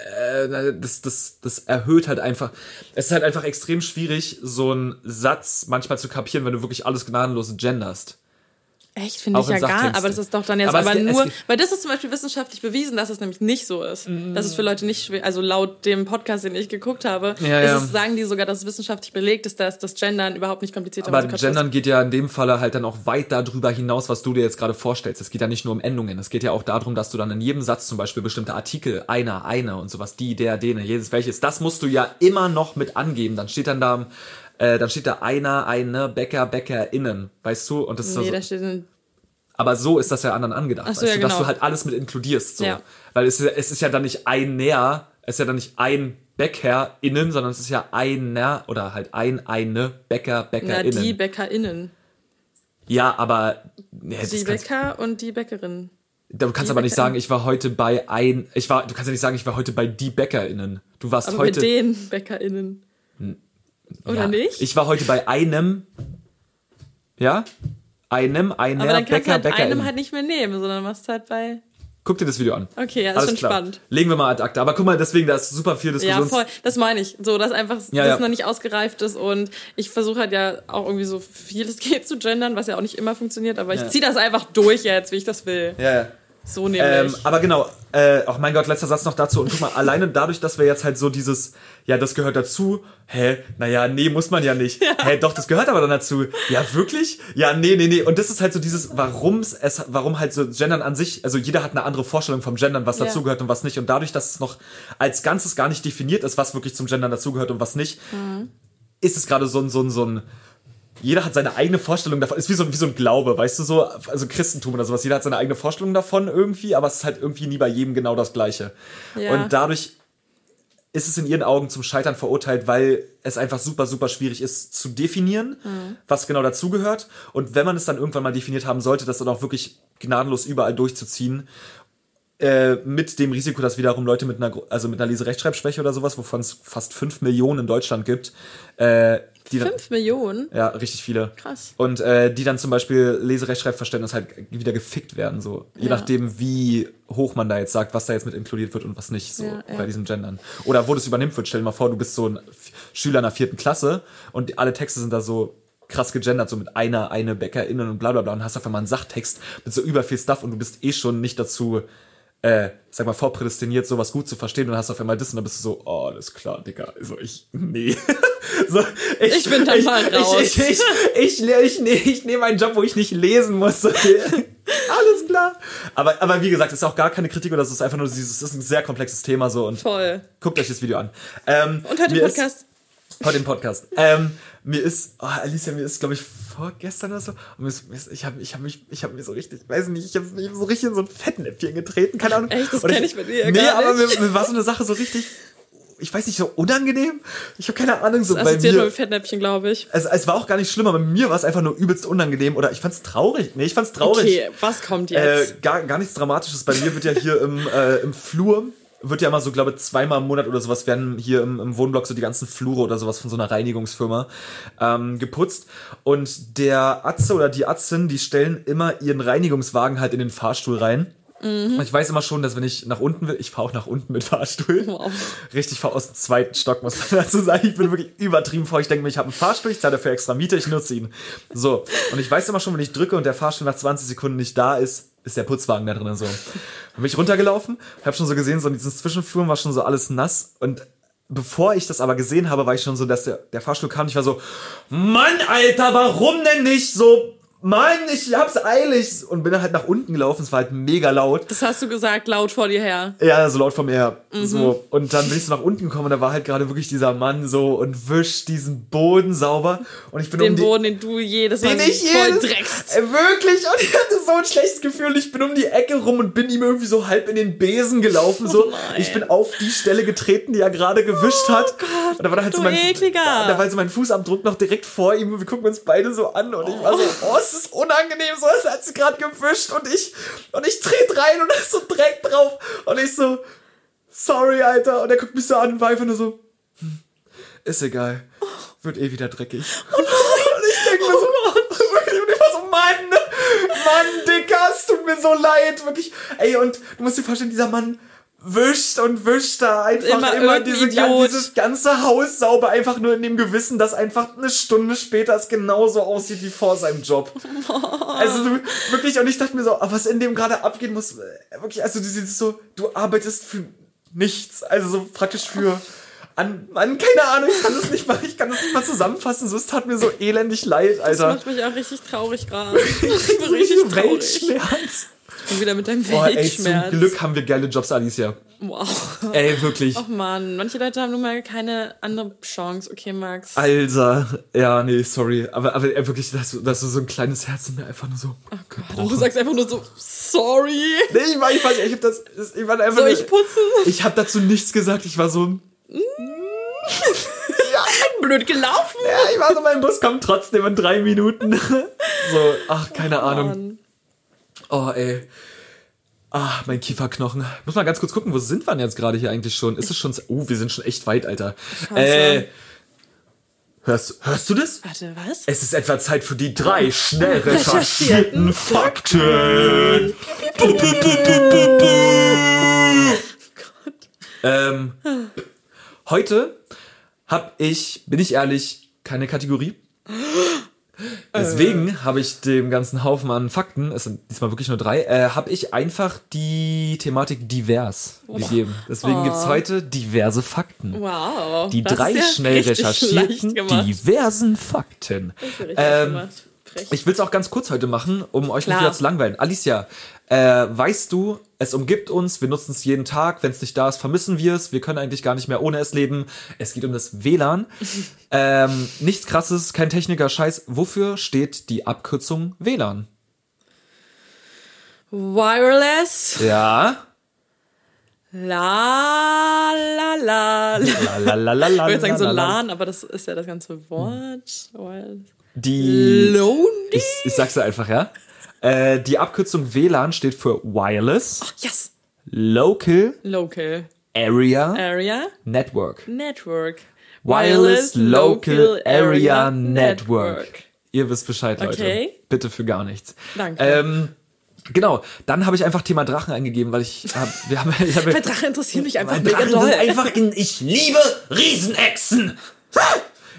äh, das, das, das erhöht halt einfach. Es ist halt einfach extrem schwierig, so einen Satz manchmal zu kapieren, wenn du wirklich alles gnadenlos genderst. Echt, finde ich ja gar nicht. Aber das ist doch dann jetzt Aber es aber, es nur, geht- weil das ist zum Beispiel wissenschaftlich bewiesen, dass es nämlich nicht so ist. Das ist für Leute nicht schwer, also laut dem Podcast, den ich geguckt habe, Ja, ist ja. Es, sagen die sogar, dass es wissenschaftlich belegt ist, dass das Gendern überhaupt nicht komplizierter Aber Gendern geht ja in dem Falle halt dann auch weit darüber hinaus, was du dir jetzt gerade vorstellst. Es geht ja nicht nur um Endungen. Es geht ja auch darum, dass du dann in jedem Satz zum Beispiel bestimmte Artikel, einer, eine und sowas, die, der, dene, jedes welches, das musst du ja immer noch mit angeben. Dann steht dann da, äh, dann steht da einer, eine, Bäcker, BäckerInnen, weißt du? Und das ist Nee, so, da steht ein, aber so ist das ja anderen angedacht, Ach so, weißt ja, du, dass genau. du halt alles mit inkludierst, so. Ja. Weil es, ist ja- es ist ja dann nicht ein Näher, es ist ja dann nicht ein BäckerInnen, sondern es ist ja einer oder halt ein, eine Bäcker, na, BäckerInnen. die BäckerInnen. Ja, aber nee, Die Bäcker und die Bäckerin. du kannst die aber nicht sagen, ich war heute bei ein, ich war, du kannst ja nicht sagen, ich war heute bei die BäckerInnen. Du warst Aber heute, mit den BäckerInnen. Oder ja, nicht? Ich war heute bei einem, ja, einem, einer aber dann kannst Bäcker, du halt einem halt nicht mehr nehmen, sondern machst halt bei. Guck dir das Video an. Okay, ja, ist Alles schon klar. spannend. Legen wir mal ad acta. Aber guck mal, deswegen, da ist super viel Ja, Diskussions... voll. Das meine ich. So, dass einfach Ja, das ja. noch nicht ausgereift ist und ich versuche halt ja auch irgendwie so viel es geht zu gendern, was ja auch nicht immer funktioniert, aber ich Ja. ziehe das einfach durch jetzt, wie ich das will. ja, ja. So nämlich. Ähm, aber genau, äh, oh mein Gott, letzter Satz noch dazu. Und guck mal, alleine dadurch, dass wir jetzt halt so dieses, ja, das gehört dazu, hä, naja, nee, muss man ja nicht. Hä, doch, das gehört aber dann dazu. Ja, wirklich? Ja, nee, nee, nee. Und das ist halt so dieses, warum es, warum halt so Gendern an sich, also jeder hat eine andere Vorstellung vom Gendern, was Ja. dazugehört und was nicht. Und dadurch, dass es noch als Ganzes gar nicht definiert ist, was wirklich zum Gendern dazugehört und was nicht, ist es gerade so ein, so ein, so ein, jeder hat seine eigene Vorstellung davon. Ist wie so, ein- wie so ein Glaube, weißt du, so, also Christentum oder sowas. Jeder hat seine eigene Vorstellung davon irgendwie, aber es ist halt irgendwie nie bei jedem genau das Gleiche. Ja. Und dadurch ist es in ihren Augen zum Scheitern verurteilt, weil es einfach super, super schwierig ist zu definieren, was genau dazugehört. Und wenn man es dann irgendwann mal definiert haben sollte, das dann auch wirklich gnadenlos überall durchzuziehen. Äh, mit dem Risiko, dass wiederum Leute mit einer, also mit einer Leserechtschreibschwäche oder sowas, wovon es fast fünf Millionen in Deutschland gibt, äh, die dann, Fünf Millionen? ja, richtig viele. Krass. Und äh, die dann zum Beispiel Leserechtschreibverständnis halt wieder gefickt werden, so. Je Ja. nachdem, wie hoch man da jetzt sagt, was da jetzt mit inkludiert wird und was nicht, so Ja, bei diesem Gendern. Oder wo das übernimmt wird. Stell dir mal vor, du bist so ein Schüler in der vierten Klasse und alle Texte sind da so krass gegendert, so mit einer, eine BäckerInnen und bla bla bla und hast auf einmal einen Sachtext mit so über viel Stuff und du bist eh schon nicht dazu äh, sag mal, vorprädestiniert, sowas gut zu verstehen und hast auf einmal das und dann bist du so, oh, alles klar, Digga. Also ich, nee. so, Ich bin dann mal raus. Ich, ich, ich, ich, ich, ich, ich nehme einen Job, wo ich nicht lesen muss. Alles klar. Aber, aber wie gesagt, es ist auch gar keine Kritik oder es ist einfach nur dieses, es ist ein sehr komplexes Thema so und Voll. guckt euch das Video an. Ähm, Und hört den mir ist- Podcast. Heute im Podcast. Ähm, mir ist, oh, Alicia, mir ist, glaube ich, vorgestern oder so, ist, ist, ich habe ich hab mich, ich habe mir so richtig, weiß nicht, ich habe mich so richtig in so ein Fettnäpfchen getreten, keine Ahnung. Echt? Das Und kenn ich bei dir Nee, gar aber mir, mir war so eine Sache so richtig, ich weiß nicht, so unangenehm. Ich habe keine Ahnung, so bei Assoziiert mir. nur mit Fettnäpfchen, glaube ich. Es, es war auch gar nicht schlimm, aber mir war es einfach nur übelst unangenehm oder ich fand's traurig. Nee, ich fand's traurig. Okay, was kommt Äh, jetzt? gar, gar nichts Dramatisches. Bei mir wird ja hier im, äh, im Flur, wird ja immer so, glaube ich, zweimal im Monat oder sowas werden hier im, im Wohnblock so die ganzen Flure oder sowas von so einer Reinigungsfirma ähm, geputzt. Und der Atze oder die Atzin, die stellen immer ihren Reinigungswagen halt in den Fahrstuhl rein. Mhm. Und ich weiß immer schon, dass wenn ich nach unten will, ich fahre auch nach unten mit Fahrstuhl. Wow. Richtig, ich fahre aus dem zweiten Stock, muss man dazu sagen. Ich bin wirklich übertrieben vor. Ich denke mir, ich habe einen Fahrstuhl, ich zahle dafür extra Miete, ich nutze ihn. So, und ich weiß immer schon, wenn ich drücke und der Fahrstuhl nach 20 Sekunden nicht da ist, ist der Putzwagen da drin so. Dann bin ich runtergelaufen, habe schon so gesehen, so in diesen Zwischenfluren war schon so alles nass und bevor ich das aber gesehen habe, war ich schon so, dass der, der Fahrstuhl kam. Ich war so, Mann, Alter, warum denn nicht so? Mann, ich hab's eilig. Und bin dann halt nach unten gelaufen. Es war halt mega laut. Das hast du gesagt, laut vor dir her. Ja, so laut vom Meer. Mhm. So. Und dann bin ich so nach unten gekommen und da war halt gerade wirklich dieser Mann so und wischt diesen Boden sauber. Und ich bin Den um die, Boden, den du jedes Mal den ich voll jedes- dreckst. Äh, wirklich. Und ich hatte so ein schlechtes Gefühl. Und ich bin um die Ecke rum und bin ihm irgendwie so halb in den Besen gelaufen. So. Oh. Oh ich bin auf die Stelle getreten, die er gerade gewischt hat. und da war dann halt du so mein, ekliger. Da, da war so mein Fußabdruck noch direkt vor ihm. Und wir gucken uns beide so an. Und ich war so, oh, es ist unangenehm. So, als hat sie gerade gewischt. Und ich, und ich trete rein und da ist so Dreck drauf. Und ich so, sorry, Alter. Und er guckt mich so an und war einfach nur so, hm, ist egal. Wird eh wieder dreckig. Oh Und ich denke mir so, wirklich, und ich war so, Mann, Mann, Dicker, es tut mir so leid, wirklich. Ey, und du musst dir vorstellen, dieser Mann wischt und wischt da einfach Immer immer, diese, dieses ganze Haus sauber, einfach nur in dem Gewissen, dass einfach eine Stunde später es genauso aussieht wie vor seinem Job. Also du, wirklich, und ich dachte mir so, ah, was in dem gerade abgehen muss, äh, wirklich, also du siehst so, du arbeitest für nichts, also so praktisch für an, an keine Ahnung, ich kann das nicht mal, ich kann das nicht mal zusammenfassen, so es tat mir so elendig leid, Das Alter. macht mich auch richtig traurig gerade. Ich bin So richtig richtig traurig. Weltschmerz. Und wieder mit deinem Boah, ey, zum Weltschmerz. Glück haben wir geile Jobs, Alicia. Wow. Ey, wirklich. Oh Mann, manche Leute haben nun mal keine andere Chance. Okay, Max. Alter, ja, nee, sorry, aber, aber ey, wirklich, dass du, dass du so ein kleines Herz in mir einfach nur so. Oh Gott. Und du sagst einfach nur so, sorry. Nee, ich war, ich war, ich hab das, ich war einfach Soll ich putzen? Ich habe dazu nichts gesagt. Ich war so, Blöd gelaufen. ja, ich war so, mein Bus kommt trotzdem in drei Minuten. So, ach, keine Ahnung. Oh, ey. Ah, mein Kieferknochen. Muss mal ganz kurz gucken, wo sind wir denn jetzt gerade hier eigentlich schon? Ist es schon, oh, wir sind schon echt weit, Alter. Äh, hörst, hörst du das? Warte, was? Es ist etwa Zeit für die drei schnell recherchierten Fakten. Pu. Ähm, heute hab ich, bin ich ehrlich, keine Kategorie. Deswegen habe ich dem ganzen Haufen an Fakten, es sind diesmal wirklich nur drei, äh, habe ich einfach die Thematik divers gegeben. Deswegen gibt's heute diverse Fakten. Wow. Die das drei schnell recherchierten diversen Fakten. Das Ähm, gemacht. Frech. Ich will es auch ganz kurz heute machen, um euch nicht Klar. wieder zu langweilen. Alicia, äh, weißt du, es umgibt uns, wir nutzen es jeden Tag. Wenn es nicht da ist, vermissen wir es. Wir können eigentlich gar nicht mehr ohne es leben. Es geht um das WLAN. ähm, nichts krasses, kein Techniker, Scheiß. Wofür steht die Abkürzung WLAN? Wireless. Ja. La la la. la. Lalalala. Ich würde sagen so LAN, aber das ist ja das ganze Wort. Wireless. Die. Lonely? Ich, ich sag's dir einfach, ja. Äh, die Abkürzung WLAN steht für Wireless Yes. Local Local. Area Area. Network. Network. Wireless Local Area Network. Ihr wisst Bescheid, Leute. Okay. Bitte für gar nichts. Danke. Ähm, genau, dann habe ich einfach Thema Drachen eingegeben, weil ich hab, wir haben ich hab, Drachen interessieren mich einfach mega doll. einfach in, ich liebe Riesenechsen.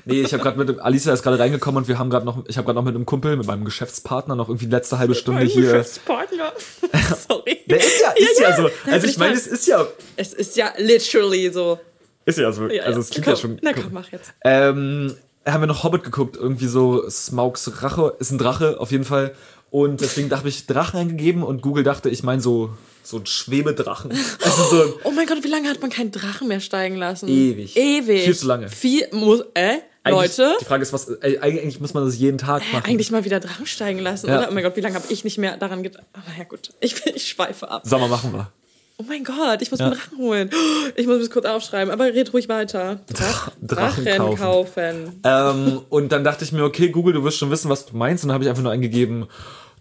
Nee, ich habe gerade mit Alicia ist gerade reingekommen und wir haben gerade noch ich habe gerade noch mit einem Kumpel, mit meinem Geschäftspartner noch irgendwie die letzte halbe Stunde Mein hier. Geschäftspartner. Sorry. Der ist ja ist ja, so. Ja, Also bin ich meine, es ist ja Es ist ja literally so. ist ja so. Ja, also es klingt komm, ja schon Na komm, mach jetzt. Ähm, haben wir noch Hobbit geguckt, irgendwie so Smaugs Rache, ist ein Drache auf jeden Fall. Und deswegen dachte ich Drachen eingegeben und Google dachte, ich meine so, so ein Schwebedrachen. Also so Oh mein Gott, wie lange hat man keinen Drachen mehr steigen lassen? Ewig. Ewig. Viel zu lange. Viel, muss, äh? Eigentlich- Leute. Die Frage ist, was, äh, eigentlich muss man das jeden Tag machen. Eigentlich mal wieder Drachen steigen lassen, Ja. oder? Oh mein Gott, wie lange habe ich nicht mehr daran gedacht? Aber ja gut, ich, ich schweife ab. Sommer machen wir. Oh mein Gott, ich muss mir einen Drachen holen. Ich muss es kurz aufschreiben, aber red ruhig weiter. Drach, Drachen Drachen, kaufen. kaufen. ähm, und dann dachte ich mir, okay, Google, du wirst schon wissen, was du meinst. Und dann habe ich einfach nur eingegeben,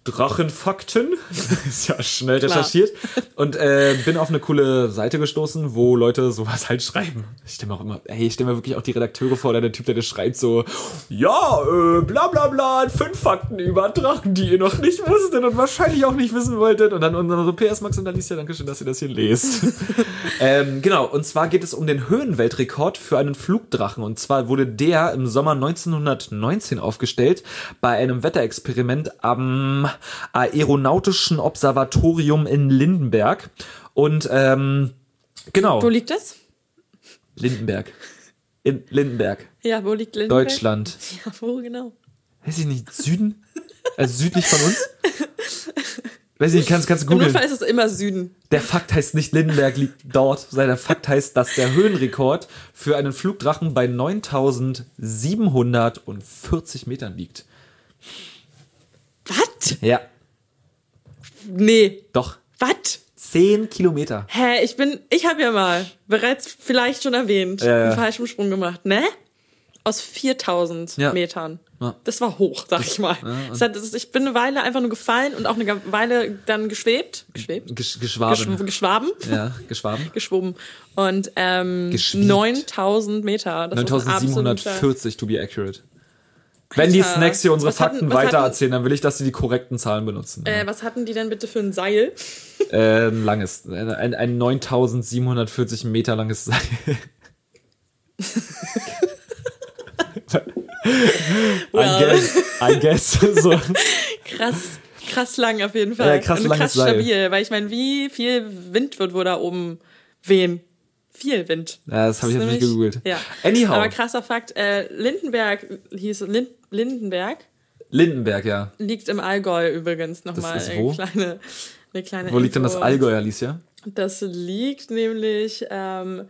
Drachenfakten. ist ja schnell Klar. recherchiert. Und äh, bin auf eine coole Seite gestoßen, wo Leute sowas halt schreiben. Ich stelle mir auch immer, hey, ich stelle mir wirklich auch die Redakteure vor, der Typ, der das schreibt, so, ja, äh, bla bla bla, fünf Fakten über Drachen, die ihr noch nicht wusstet und wahrscheinlich auch nicht wissen wolltet. Und dann unsere PS Max und Alicia, danke schön, dass ihr das hier lest. ähm, genau, und zwar geht es um den Höhenweltrekord für einen Flugdrachen. Und zwar wurde der im Sommer 1919 aufgestellt bei einem Wetterexperiment am Aeronautischen Observatorium in Lindenberg. Und ähm, genau, Wo liegt das? Lindenberg. In Lindenberg, Ja, wo liegt Lindenberg? Deutschland. Ja, wo genau? Weiß ich nicht, Süden? Also südlich von uns? Weiß ich nicht, kannst, kannst du Im googeln. Notfall ist es immer Süden. Der Fakt heißt nicht Lindenberg liegt dort, sondern der Fakt heißt, dass der Höhenrekord für einen Flugdrachen bei 9740 Metern liegt. Was? Ja, Nee. doch. Was? 10 Kilometer. Hä, ich bin, ich habe ja mal bereits vielleicht schon erwähnt, Ja, ja. einen falschen Sprung gemacht, ne? Aus 4000 Ja. Metern. Das war hoch, sag ich mal. das hat, das ich bin eine Weile einfach nur gefallen und auch eine Weile dann geschwebt. Geschwebt? Gesch Geschw geschwaben. geschwaben? Ja, geschwaben. Geschwoben. Und ähm, Geschwiebt. 9000 Meter. Das ist ein absoluter- 9740 to be accurate. Wenn die Snacks hier unsere was hatten- Fakten hatten- weitererzählen, dann will ich, dass sie die korrekten Zahlen benutzen. Äh, was hatten die denn bitte für ein Seil? Äh, ein langes, ein, ein 9740 Meter langes Seil. I guess, I guess so. Krass, krass lang auf jeden Fall. Ja, krass und krass Seil. stabil, weil ich meine, wie viel Wind wird wohl da oben wehen? Viel Wind. Ja, das habe ich jetzt nicht gegoogelt. Ja. Anyhow. Aber krasser Fakt, äh, Lindenberg hieß es, Lind, Lindenberg Lindenberg, ja. liegt im Allgäu übrigens nochmal. ist eine wo? kleine, eine kleine Wo liegt denn das. Allgäu, Alicia? Das liegt nämlich ähm,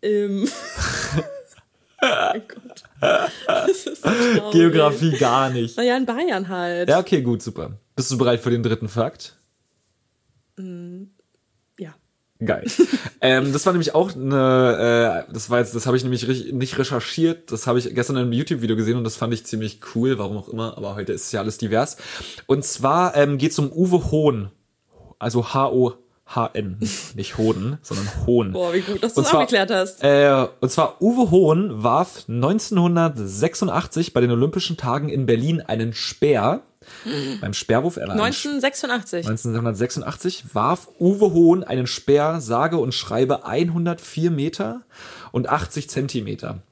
im. oh Gott. Das ist so traurig. Geografie gar nicht. Naja, in Bayern halt. Ja, okay, gut, super. Bist du bereit für den dritten Fakt? Ja. Geil. ähm, das war nämlich auch eine, äh, das war jetzt, das habe ich nämlich nicht recherchiert, das habe ich gestern in einem YouTube-Video gesehen und das fand ich ziemlich cool, warum auch immer, aber heute ist ja alles divers. Und zwar ähm, geht es um Uwe Hohn, also H-O-H-N, nicht Hoden, sondern Hohn. Boah, wie gut, dass du das aufgeklärt hast. Äh, und zwar Uwe Hohn warf 1986 bei den Olympischen Tagen in Berlin einen Speer. Beim Speerwurf, er war ein 1986. 1986 warf Uwe Hohn einen Speer, sage und schreibe 104 Meter und 80 Zentimeter.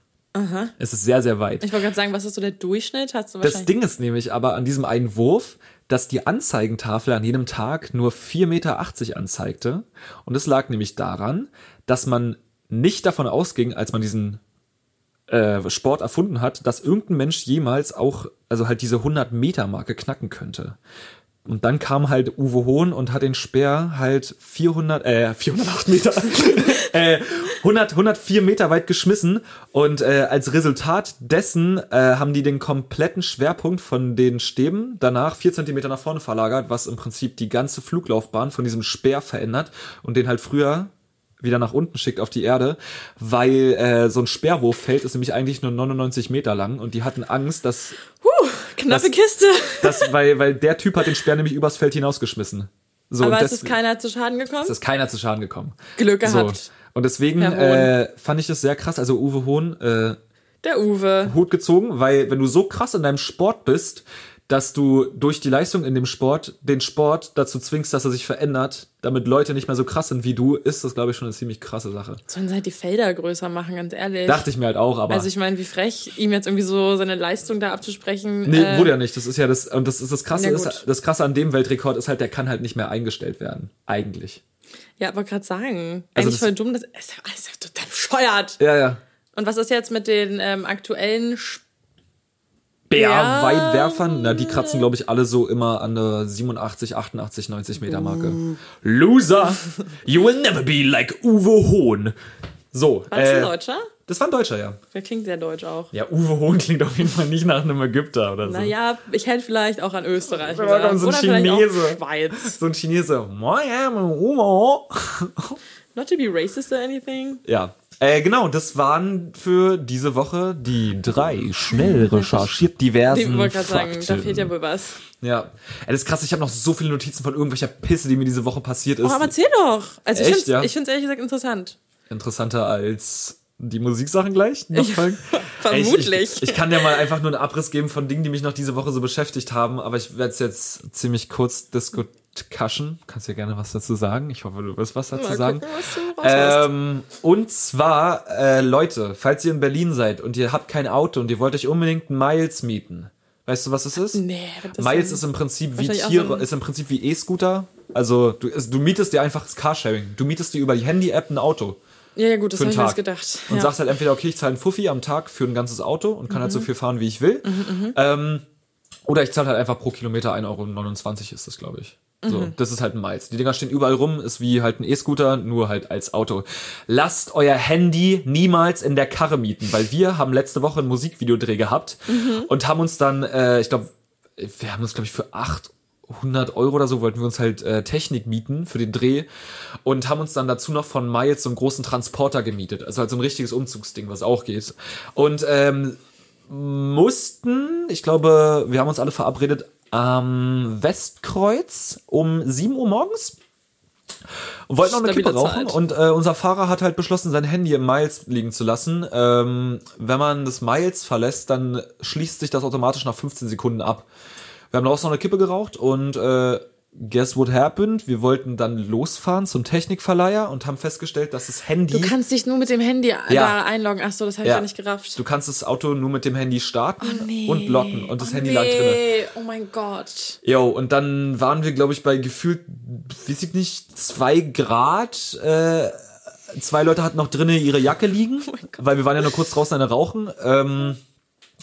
Es ist sehr, sehr weit. Ich wollte gerade sagen, was ist so der Durchschnitt? Hast du Das. Ding ist nämlich aber an diesem einen Wurf, dass die Anzeigentafel an jedem Tag nur 4,80 Meter anzeigte. Und es lag nämlich daran, dass man nicht davon ausging, als man diesen äh, Sport erfunden hat, dass irgendein Mensch jemals auch, also halt diese 100 Meter Marke knacken könnte. Und dann kam halt Uwe Hohn und hat den Speer halt 400, äh, 408 Meter, äh, 100, 104 Meter weit geschmissen. Und äh, als Resultat dessen äh, haben die den kompletten Schwerpunkt von den Stäben danach vier Zentimeter nach vorne verlagert, was im Prinzip die ganze Fluglaufbahn von diesem Speer verändert und den halt früher wieder nach unten schickt auf die Erde, weil äh, so ein Speerwurffeld ist nämlich eigentlich nur 99 Meter lang und die hatten Angst, dass Knappe das- Kiste. das, weil, weil der Typ hat den Speer nämlich übers Feld hinausgeschmissen. So, Aber es ist keiner zu Schaden gekommen? es ist keiner zu Schaden gekommen. Glück gehabt. So. Und deswegen äh, fand ich das sehr krass. Also Uwe Hohn, äh, Der Uwe. Hut gezogen, weil wenn du so krass in deinem Sport bist, dass du durch die Leistung in dem Sport den Sport dazu zwingst, dass er sich verändert, damit Leute nicht mehr so krass sind wie du, ist das, glaube ich, schon eine ziemlich krasse Sache. Sollen sie halt die Felder größer machen, ganz ehrlich. Dachte ich mir halt auch, aber also ich meine, wie frech, ihm jetzt irgendwie so seine Leistung da abzusprechen. Nee, äh, wurde ja nicht. Das ist ja das, und das ist das krasse, ist, das krasse an dem Weltrekord ist halt, der kann halt nicht mehr eingestellt werden. Eigentlich. Ja, aber gerade sagen. Also Eigentlich voll dumm, das ist alles total bescheuert. Ja, ja. Und was ist jetzt mit den ähm, aktuellen Sp Bärweitwerfern, na, die kratzen, glaube ich, alle so immer an der 87, 88, 90 Meter Marke. Loser! You will never be like Uwe Hohn. So, War das äh, ein Deutscher? das war ein Deutscher, ja. Der klingt sehr deutsch auch. Ja, Uwe Hohn klingt auf jeden Fall nicht nach einem Ägypter oder so. Naja, ich hätte vielleicht auch an Österreich Oder gesagt. so ein Oder Chinese. Schweiz. So ein Chinese. Not to be racist or anything. Ja. Äh, genau, das waren für diese Woche die drei schnell recherchiert diversen Ich wollte gerade sagen, da fehlt ja wohl was. Ja. Ey, das ist krass, ich habe noch so viele Notizen von irgendwelcher Pisse, die mir diese Woche passiert ist. Oh, aber erzähl doch. Also ich Echt, finde es ja? ich find's ehrlich gesagt interessant. Interessanter als die Musiksachen gleich. Noch folgen. Ey, vermutlich. Ich, ich, ich kann dir mal einfach nur einen Abriss geben von Dingen, die mich noch diese Woche so beschäftigt haben, aber ich werde es jetzt ziemlich kurz diskutaschen. Kannst ja gerne was dazu sagen. Ich hoffe, du wirst was dazu Mal sagen. gucken, was. Ähm, und zwar, äh, Leute, falls ihr in Berlin seid und ihr habt kein Auto und ihr wollt euch unbedingt Miles mieten, weißt du, was es ist? Nee, das Miles ist im Prinzip wie Tiere, so ist im Prinzip wie E-Scooter. Also du, du mietest dir einfach das Carsharing. Du mietest dir über die Handy-App ein Auto Ja, ja, gut, das habe ich mir jetzt gedacht. Und ja. sagst halt entweder, okay, ich zahle einen Fuffi am Tag für ein ganzes Auto und kann halt so Mhm. viel fahren, wie ich will. Ähm, oder ich zahle halt einfach pro Kilometer 1,29 Euro ist das, glaube ich. So, Mhm. das ist halt ein Miles. Die Dinger stehen überall rum, ist wie halt ein E-Scooter, nur halt als Auto. Lasst euer Handy niemals in der Karre mieten, weil wir haben letzte Woche einen Musikvideodreh gehabt Mhm. und haben uns dann, äh, ich glaube, wir haben uns, glaube ich, für 800 Euro oder so wollten wir uns halt äh, Technik mieten für den Dreh und haben uns dann dazu noch von Miles so einen großen Transporter gemietet. Also halt so ein richtiges Umzugsding, was auch geht. Und ähm, mussten, ich glaube, wir haben uns alle verabredet am Westkreuz um 7 Uhr morgens. Und wollten noch eine Kippe rauchen Zeit. und äh, unser Fahrer hat halt beschlossen, sein Handy im Miles liegen zu lassen. Ähm, wenn man das Miles verlässt, dann schließt sich das automatisch nach 15 Sekunden ab. Wir haben draußen noch eine Kippe geraucht und äh, guess what happened? Wir wollten dann losfahren zum Technikverleiher und haben festgestellt, dass das Handy... Du kannst dich nur mit dem Handy da einloggen. Ach so, das habe ich Ja. ja nicht gerafft. Du kannst das Auto nur mit dem Handy starten Nee. und locken und das oh, Handy nee. lag drinne. Oh mein Gott. Jo, und dann waren wir, glaube ich, bei gefühlt, weiß ich nicht, zwei Grad. Äh, zwei Leute hatten noch drinnen ihre Jacke liegen, weil wir waren ja nur kurz draußen eine rauchen. Ähm,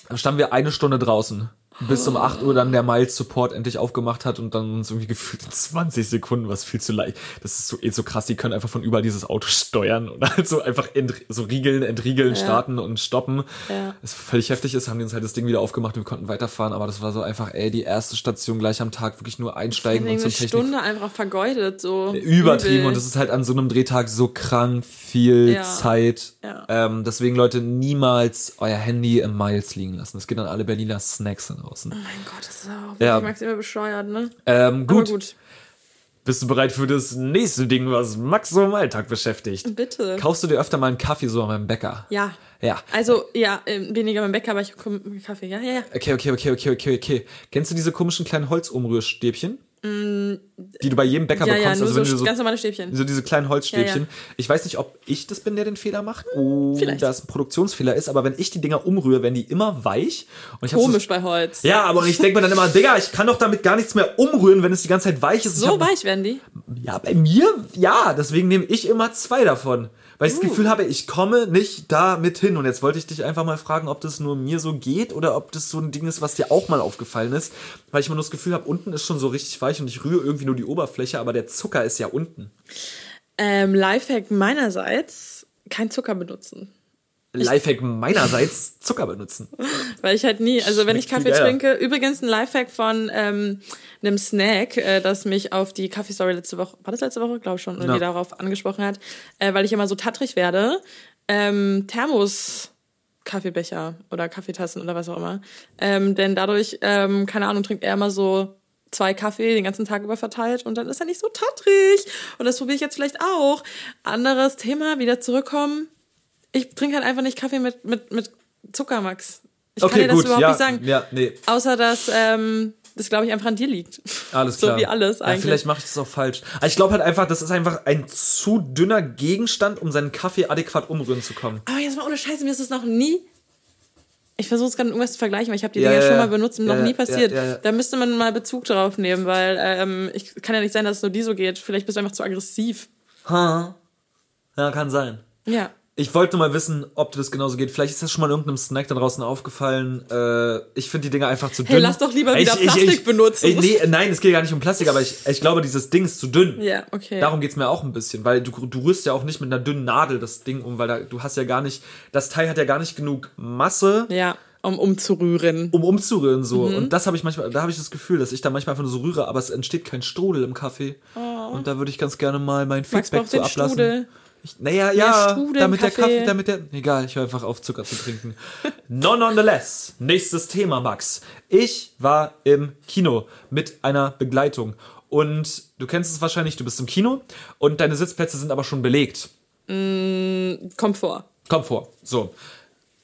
dann standen wir eine Stunde draußen. Bis um 8 Uhr dann der Miles Support endlich aufgemacht hat und dann uns irgendwie gefühlt in 20 Sekunden, was viel zu leicht. Das ist so eh so krass, die können einfach von überall dieses Auto steuern und halt so einfach ent, so riegeln, entriegeln, starten und stoppen. Ja. Das völlig heftig ist, haben die uns halt das Ding wieder aufgemacht und wir konnten weiterfahren, aber das war so einfach, ey, die erste Station gleich am Tag, wirklich nur einsteigen und eine zum Technik. Stunde einfach vergeudet. So Übertrieben übel. und das ist halt an so einem Drehtag so krank viel Ja. Zeit. Ja. Ähm, deswegen Leute, niemals euer Handy im Miles liegen lassen. Es geht an alle Berliner Snacks da draußen. Oh mein Gott, das ist auch Ja. Max immer bescheuert, ne? Ähm, gut. gut. bist du bereit für das nächste Ding, was Max so im Alltag beschäftigt? Bitte. Kaufst du dir öfter mal einen Kaffee so an meinem Bäcker? Ja. Ja. Also, ja, ähm, weniger beim Bäcker, aber ich komme mit Kaffee. Ja, ja, ja. Okay, okay, okay, okay, okay, okay. Kennst du diese komischen kleinen Holzumrührstäbchen? Die du bei jedem Bäcker Ja, ja, bekommst. nur also wenn so, du so ganz normale Stäbchen. so diese kleinen Holzstäbchen. Ja, Ich weiß nicht, ob ich das bin, der den Fehler macht oder das ein Produktionsfehler ist, aber wenn ich die Dinger umrühre, werden die immer weich. Und ich hab Komisch So, bei Holz. ja, aber ich denke mir dann immer, Digga, ich kann doch damit gar nichts mehr umrühren, wenn es die ganze Zeit weich ist. So hab- weich werden die. Ja, bei mir, ja, deswegen nehme ich immer zwei davon. Weil ich das Uh. Gefühl habe, ich komme nicht da mit hin. Und jetzt wollte ich dich einfach mal fragen, ob das nur mir so geht oder ob das so ein Ding ist, was dir auch mal aufgefallen ist. Weil ich immer nur das Gefühl habe, unten ist schon so richtig weich und ich rühre irgendwie nur die Oberfläche, aber der Zucker ist ja unten. Ähm, Lifehack meinerseits, kein Zucker benutzen. Lifehack meinerseits Zucker benutzen. Weil ich halt nie, also wenn ich Schmeckt Kaffee trinke, übrigens ein Lifehack von ähm, einem Snack, äh, das mich auf die Kaffee-Story letzte Woche, war das letzte Woche? Glaube schon, oder die darauf angesprochen hat, äh, weil ich immer so tattrig werde. Ähm, Thermos Kaffeebecher oder Kaffeetassen oder was auch immer. Ähm, denn dadurch, ähm, keine Ahnung, trinkt er immer so zwei Kaffee den ganzen Tag über verteilt und dann ist er nicht so tattrig. Und das probiere ich jetzt vielleicht auch. Anderes Thema, wieder zurückkommen. Ich trinke halt einfach nicht Kaffee mit, mit, mit Zucker, Ich kann dir das überhaupt ja, nicht sagen. Ja, nee, Außer, dass ähm, das, glaube ich, einfach an dir liegt. alles So klar. wie alles Ja, eigentlich. vielleicht mache ich das auch falsch. Aber ich glaube halt einfach, das ist einfach ein zu dünner Gegenstand, um seinen Kaffee adäquat umrühren zu kommen. Aber jetzt mal ohne Scheiße, mir ist das noch nie. Ich versuche es gerade irgendwas zu vergleichen, weil ich habe die Ja, Dinger ja, schon ja. mal benutzt und Ja, noch nie ja, passiert. ja, ja. Da müsste man mal Bezug drauf nehmen, weil ähm, ich kann ja nicht sein, dass es nur die so geht. Vielleicht bist du einfach zu aggressiv. Ha. Ja, kann sein. Ja. Ich wollte mal wissen, ob dir das genauso geht. Vielleicht ist das schon mal in irgendeinem Snack da draußen aufgefallen. Äh, ich finde die Dinger einfach zu dünn. Hey, lass doch lieber wieder Plastik benutzen. Ich, nee, nein, es geht gar nicht um Plastik, aber ich, ich glaube, dieses Ding ist zu dünn. Ja, okay. Darum geht's mir auch ein bisschen, weil du, du rührst ja auch nicht mit einer dünnen Nadel das Ding um, weil da, du hast ja gar nicht, das Teil hat ja gar nicht genug Masse, Ja, um umzurühren. um umzurühren so. Mhm. Und das habe ich manchmal, da habe ich das Gefühl, dass ich da manchmal einfach nur so rühre, aber es entsteht kein Strudel im Kaffee. Und da würde ich ganz gerne mal mein Oh. Max Feedback zu den ablassen. Strudel. Ich, naja, ja, Strudel, damit der Kaffee. Kaffee, damit der. Egal, ich höre einfach auf, Zucker zu trinken. Nonetheless, nächstes Thema, Max. Ich war im Kino mit einer Begleitung. Und du kennst es wahrscheinlich, du bist im Kino und deine Sitzplätze sind aber schon belegt. Kommt vor. Komm vor. So.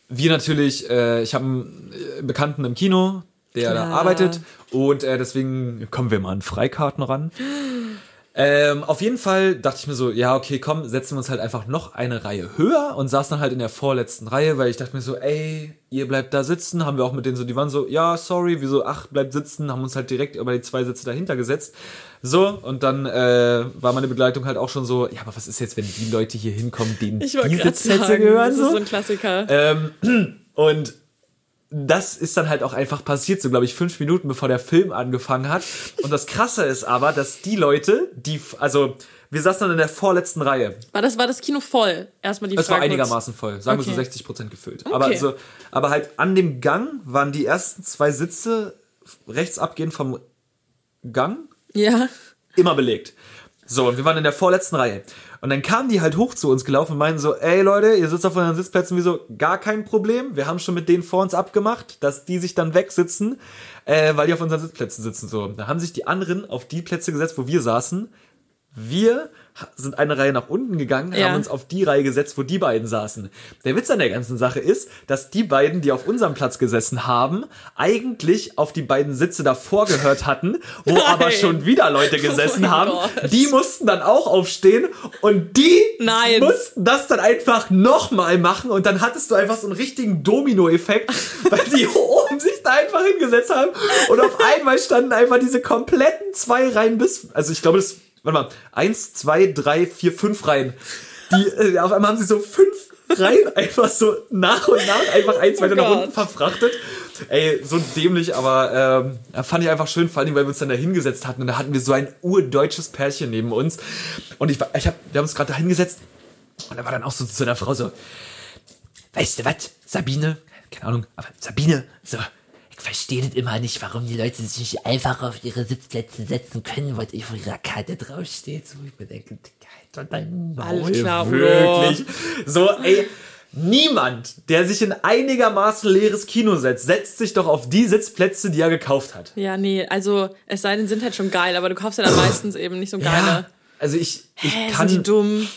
Wir natürlich, äh, ich habe einen äh, Bekannten im Kino, der da Klar. arbeitet. Und äh, deswegen kommen wir mal an Freikarten ran. Ähm, auf jeden Fall dachte ich mir so, ja, okay, komm, setzen wir uns halt einfach noch eine Reihe höher und saß dann halt in der vorletzten Reihe, weil ich dachte mir so, ey, ihr bleibt da sitzen, haben wir auch mit denen so, die waren so, ja, sorry, wieso, ach, bleibt sitzen, haben uns halt direkt über die zwei Sitze dahinter gesetzt. So, und dann äh, war meine Begleitung halt auch schon so, ja, aber was ist jetzt, wenn die Leute hier hinkommen, denen die Sitzplätze gehören? das so? ist so ein Klassiker. Ähm, und das ist dann halt auch einfach passiert, so glaube ich, fünf Minuten bevor der Film angefangen hat. Und das Krasse ist aber, dass die Leute, die, also wir saßen dann in der vorletzten Reihe. War das, war das Kino voll? Erstmal die Es war kurz. einigermaßen voll, sagen wir so Okay. 60 Prozent gefüllt. Aber, so, Okay. aber halt an dem Gang waren die ersten zwei Sitze rechts abgehend vom Gang Ja. immer belegt. So, und wir waren in der vorletzten Reihe. Und dann kamen die halt hoch zu uns gelaufen und meinen so, ey Leute, ihr sitzt auf euren Sitzplätzen, wieso? Gar kein Problem. Wir haben schon mit denen vor uns abgemacht, dass die sich dann wegsitzen, äh, weil die auf unseren Sitzplätzen sitzen. So, da haben sich die anderen auf die Plätze gesetzt, wo wir saßen. Wir sind eine Reihe nach unten gegangen, Ja. haben uns auf die Reihe gesetzt, wo die beiden saßen. Der Witz an der ganzen Sache ist, dass die beiden, die auf unserem Platz gesessen haben, eigentlich auf die beiden Sitze davor gehört hatten, wo aber schon wieder Leute gesessen mein haben. Gott. Die mussten dann auch aufstehen und die Nein. mussten das dann einfach nochmal machen und dann hattest du einfach so einen richtigen Domino-Effekt, weil die oben sich da einfach hingesetzt haben und auf einmal standen einfach diese kompletten zwei Reihen bis, also ich glaube das, warte mal, eins, zwei, drei, vier, fünf Reihen. Die, äh, auf einmal haben sie so fünf Reihen einfach so nach und nach einfach eins weiter nach Gott. unten verfrachtet. Ey, so dämlich, aber ähm, fand ich einfach schön, vor allem, weil wir uns dann da hingesetzt hatten und da hatten wir so ein urdeutsches Pärchen neben uns und ich, ich hab, wir haben uns gerade da hingesetzt und da war dann auch so zu einer Frau so, weißt du was, Sabine, keine Ahnung, aber Sabine, so, Ich verstehe das immer nicht, warum die Leute sich nicht einfach auf ihre Sitzplätze setzen können, weil auf ihrer Karte draufsteht. So, ich mir denke, halt dein Maul. Alles klar, wirklich, so, ey, niemand, der sich in einigermaßen leeres Kino setzt, setzt sich doch auf die Sitzplätze, die er gekauft hat. Ja, nee, also es sei denn, sind halt schon geil, aber du kaufst ja dann meistens eben nicht so geile. also ich, ich Hä, kann, sind die dumm?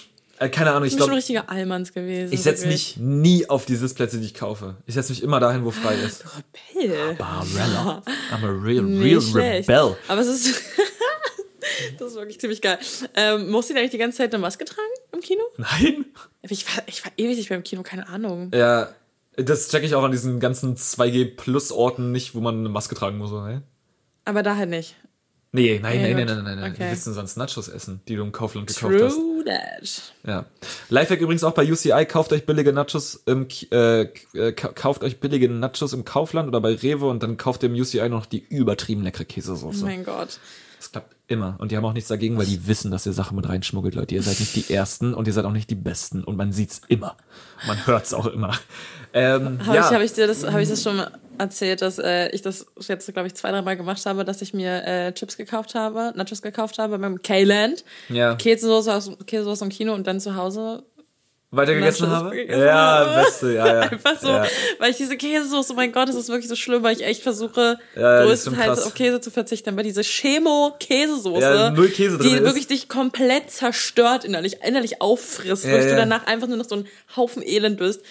Äh, keine Ahnung, ich Ich bin schon glaube, richtiige Allmanns gewesen. ich setze mich nie auf die Sitzplätze, die ich kaufe. Ich setze mich immer dahin, wo frei ist. Rebell. Barella. I'm a real, real schlecht. rebel. Aber es ist. das ist wirklich ziemlich geil. Ähm, musst du denn eigentlich die ganze Zeit eine Maske tragen im Kino? Nein? Ich war, ich war ewig nicht beim Kino, keine Ahnung. Ja, das checke ich auch an diesen ganzen 2G-Plus-Orten nicht, wo man eine Maske tragen muss, oder? Aber da halt nicht. Nee, nein, Nee, nein, nein, nein, nein, nein. Okay. Wir willst denn sonst Nachos essen, die du im Kaufland gekauft hast? True that. Ja. Lifehack übrigens auch bei UCI, kauft euch billige Nachos im, äh, äh, ka- kauft euch billige Nachos im Kaufland oder bei Rewe und dann kauft ihr im UCI noch die übertrieben leckere Oh Käsesoße. mein Gott. Das klappt immer. Und die haben auch nichts dagegen, weil die wissen, dass ihr Sachen mit reinschmuggelt, Leute. Ihr seid nicht die Ersten und ihr seid auch nicht die Besten. Und man sieht's immer. Man hört's auch immer. Ähm, Habe ja. ich, hab ich dir das, hab ich das schon mal erzählt, dass äh, ich das jetzt, glaube ich, zwei, dreimal gemacht habe, dass ich mir äh, Chips gekauft habe, Nachos gekauft habe beim K-Land. ja. Käsesoße aus, Käsesoße im Kino und dann zu Hause Weiter gegessen Nachos habe? gegessen ja, habe. beste, ja, ja. Einfach so, Ja. weil ich diese Käsesoße, oh mein Gott, das ist wirklich so schlimm, weil ich echt versuche, Ja, größtenteils auf Käse zu verzichten. Aber diese Chemo-Käsesoße, Ja, null Käse drin die ist. wirklich dich komplett zerstört innerlich, innerlich auffrisst, Ja, und du danach einfach nur noch so ein Haufen Elend bist.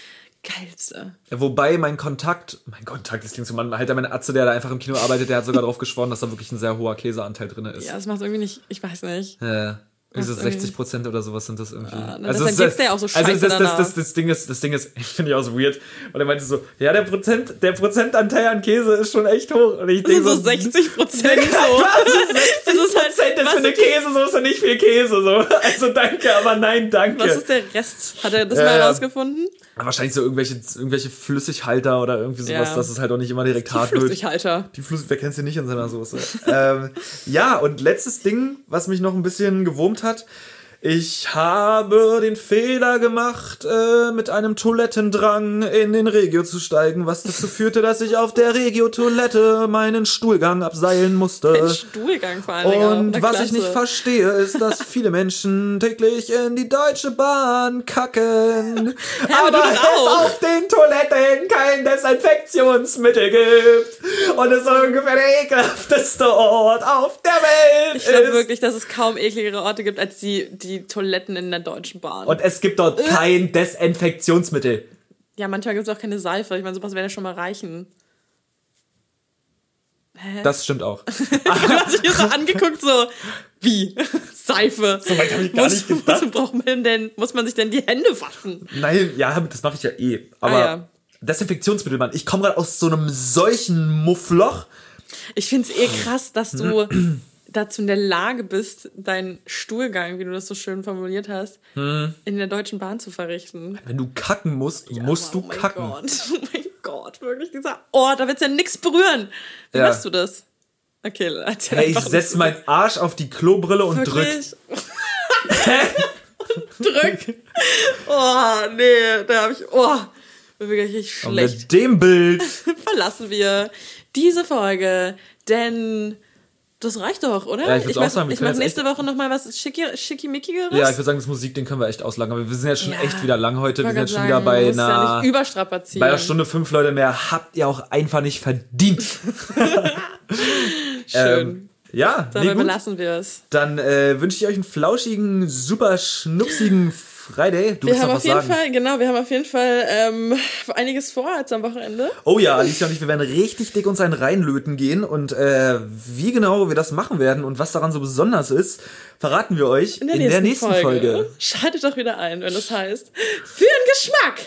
Geilste. Wobei mein Kontakt, mein Kontakt, das klingt so, man, halt mein Atze, der da einfach im Kino arbeitet, der hat sogar drauf geschworen, dass da wirklich ein sehr hoher Käseanteil drin ist. Ja, das macht irgendwie nicht, ich weiß nicht. Äh, So Was irgendwie- 60 Prozent oder sowas sind das irgendwie. Ah, na, deshalb gibt's ja auch so Also Scheiße das, das, danach. das, das Ding ist, das Ding ist, finde ich auch so weird. Und er meinte so, ja, der Prozent, der Prozentanteil an Käse ist schon echt hoch. Und ich Das denke so 60 Prozent so. Das ist halt, Prozent ist für eine ist die- Käsesoße nicht viel Käse, so. Also danke, aber nein, danke. Was ist der Rest? Hat er das Ja, mal ja. herausgefunden? Wahrscheinlich so irgendwelche, irgendwelche Flüssighalter oder irgendwie sowas, Ja. dass es halt auch nicht immer direkt hart wird. Flüssighalter. Die Flüssig, wer kennt sie nicht in seiner Soße? ähm, ja, und letztes Ding, was mich noch ein bisschen gewurmt hat hat. Ich habe den Fehler gemacht, äh, mit einem Toilettendrang in den Regio zu steigen, was dazu führte, dass ich auf der Regio-Toilette meinen Stuhlgang abseilen musste. Ein Stuhlgang vor allen Dingen. Und Na, was ich klasse. nicht verstehe, ist, dass viele Menschen täglich in die Deutsche Bahn kacken. aber aber es auch. auf den Toiletten kein Desinfektionsmittel gibt. Und es ungefähr der ekelhafteste Ort auf der Welt Ich glaube ist. wirklich, dass es kaum ekligere Orte gibt als die, die Toiletten in der Deutschen Bahn. Und es gibt dort kein Desinfektionsmittel. ja, manchmal gibt es auch keine Seife. Ich meine, sowas wäre ja schon mal reichen. Das stimmt auch. Du hast dich hier so angeguckt, so, wie? Seife. So weit hab ich gar nicht gedacht. Muss, braucht man denn, muss man sich denn die Hände waschen? Nein, ja, das mache ich ja eh. Aber Ah, ja. Desinfektionsmittel, Mann. Ich komme gerade aus so einem solchen Muffloch. Ich finde es eh krass, dass du dazu in der Lage bist, deinen Stuhlgang, wie du das so schön formuliert hast, Hm. in der Deutschen Bahn zu verrichten. Wenn du kacken musst, musst oh du mein kacken. Gott, oh mein Gott, wirklich dieser Ort, da willst du ja nichts berühren. Wie Ja. machst du das? Okay, erzähl Hey, ich setz meinen Arsch auf die Klobrille und drück. Wirklich? drück. Oh, nee, da habe ich, oh, bin wirklich richtig Und schlecht. mit dem Bild. Verlassen wir diese Folge, denn das reicht doch, oder? Ja, ich auch sagen, wir ich können mach jetzt nächste Woche noch mal was schicki, schickimickigeres. Ja, ich würde sagen, das Musikding können wir echt auslagen. Aber wir sind ja schon Ja. echt wieder lang heute. Wir sind jetzt schon wieder sagen, bei musst ja einer, nicht überstrapazieren. bei einer Stunde fünf Leute mehr. Habt ihr auch einfach nicht verdient. Schön. Ähm, ja, Dabei nee, belassen wir es. Dann äh, wünsche ich euch einen flauschigen, super schnupsigen Friday. Du Wir willst haben noch auf jeden sagen? Fall, genau, wir haben auf jeden Fall ähm, einiges vor jetzt am Wochenende. Oh ja, Alicia und ich, wir werden richtig dick uns einen reinlöten gehen. Und äh, wie genau wir das machen werden und was daran so besonders ist, verraten wir euch In der nächsten, Folge. Folge. Schaltet doch wieder ein, wenn das heißt, für den Geschmack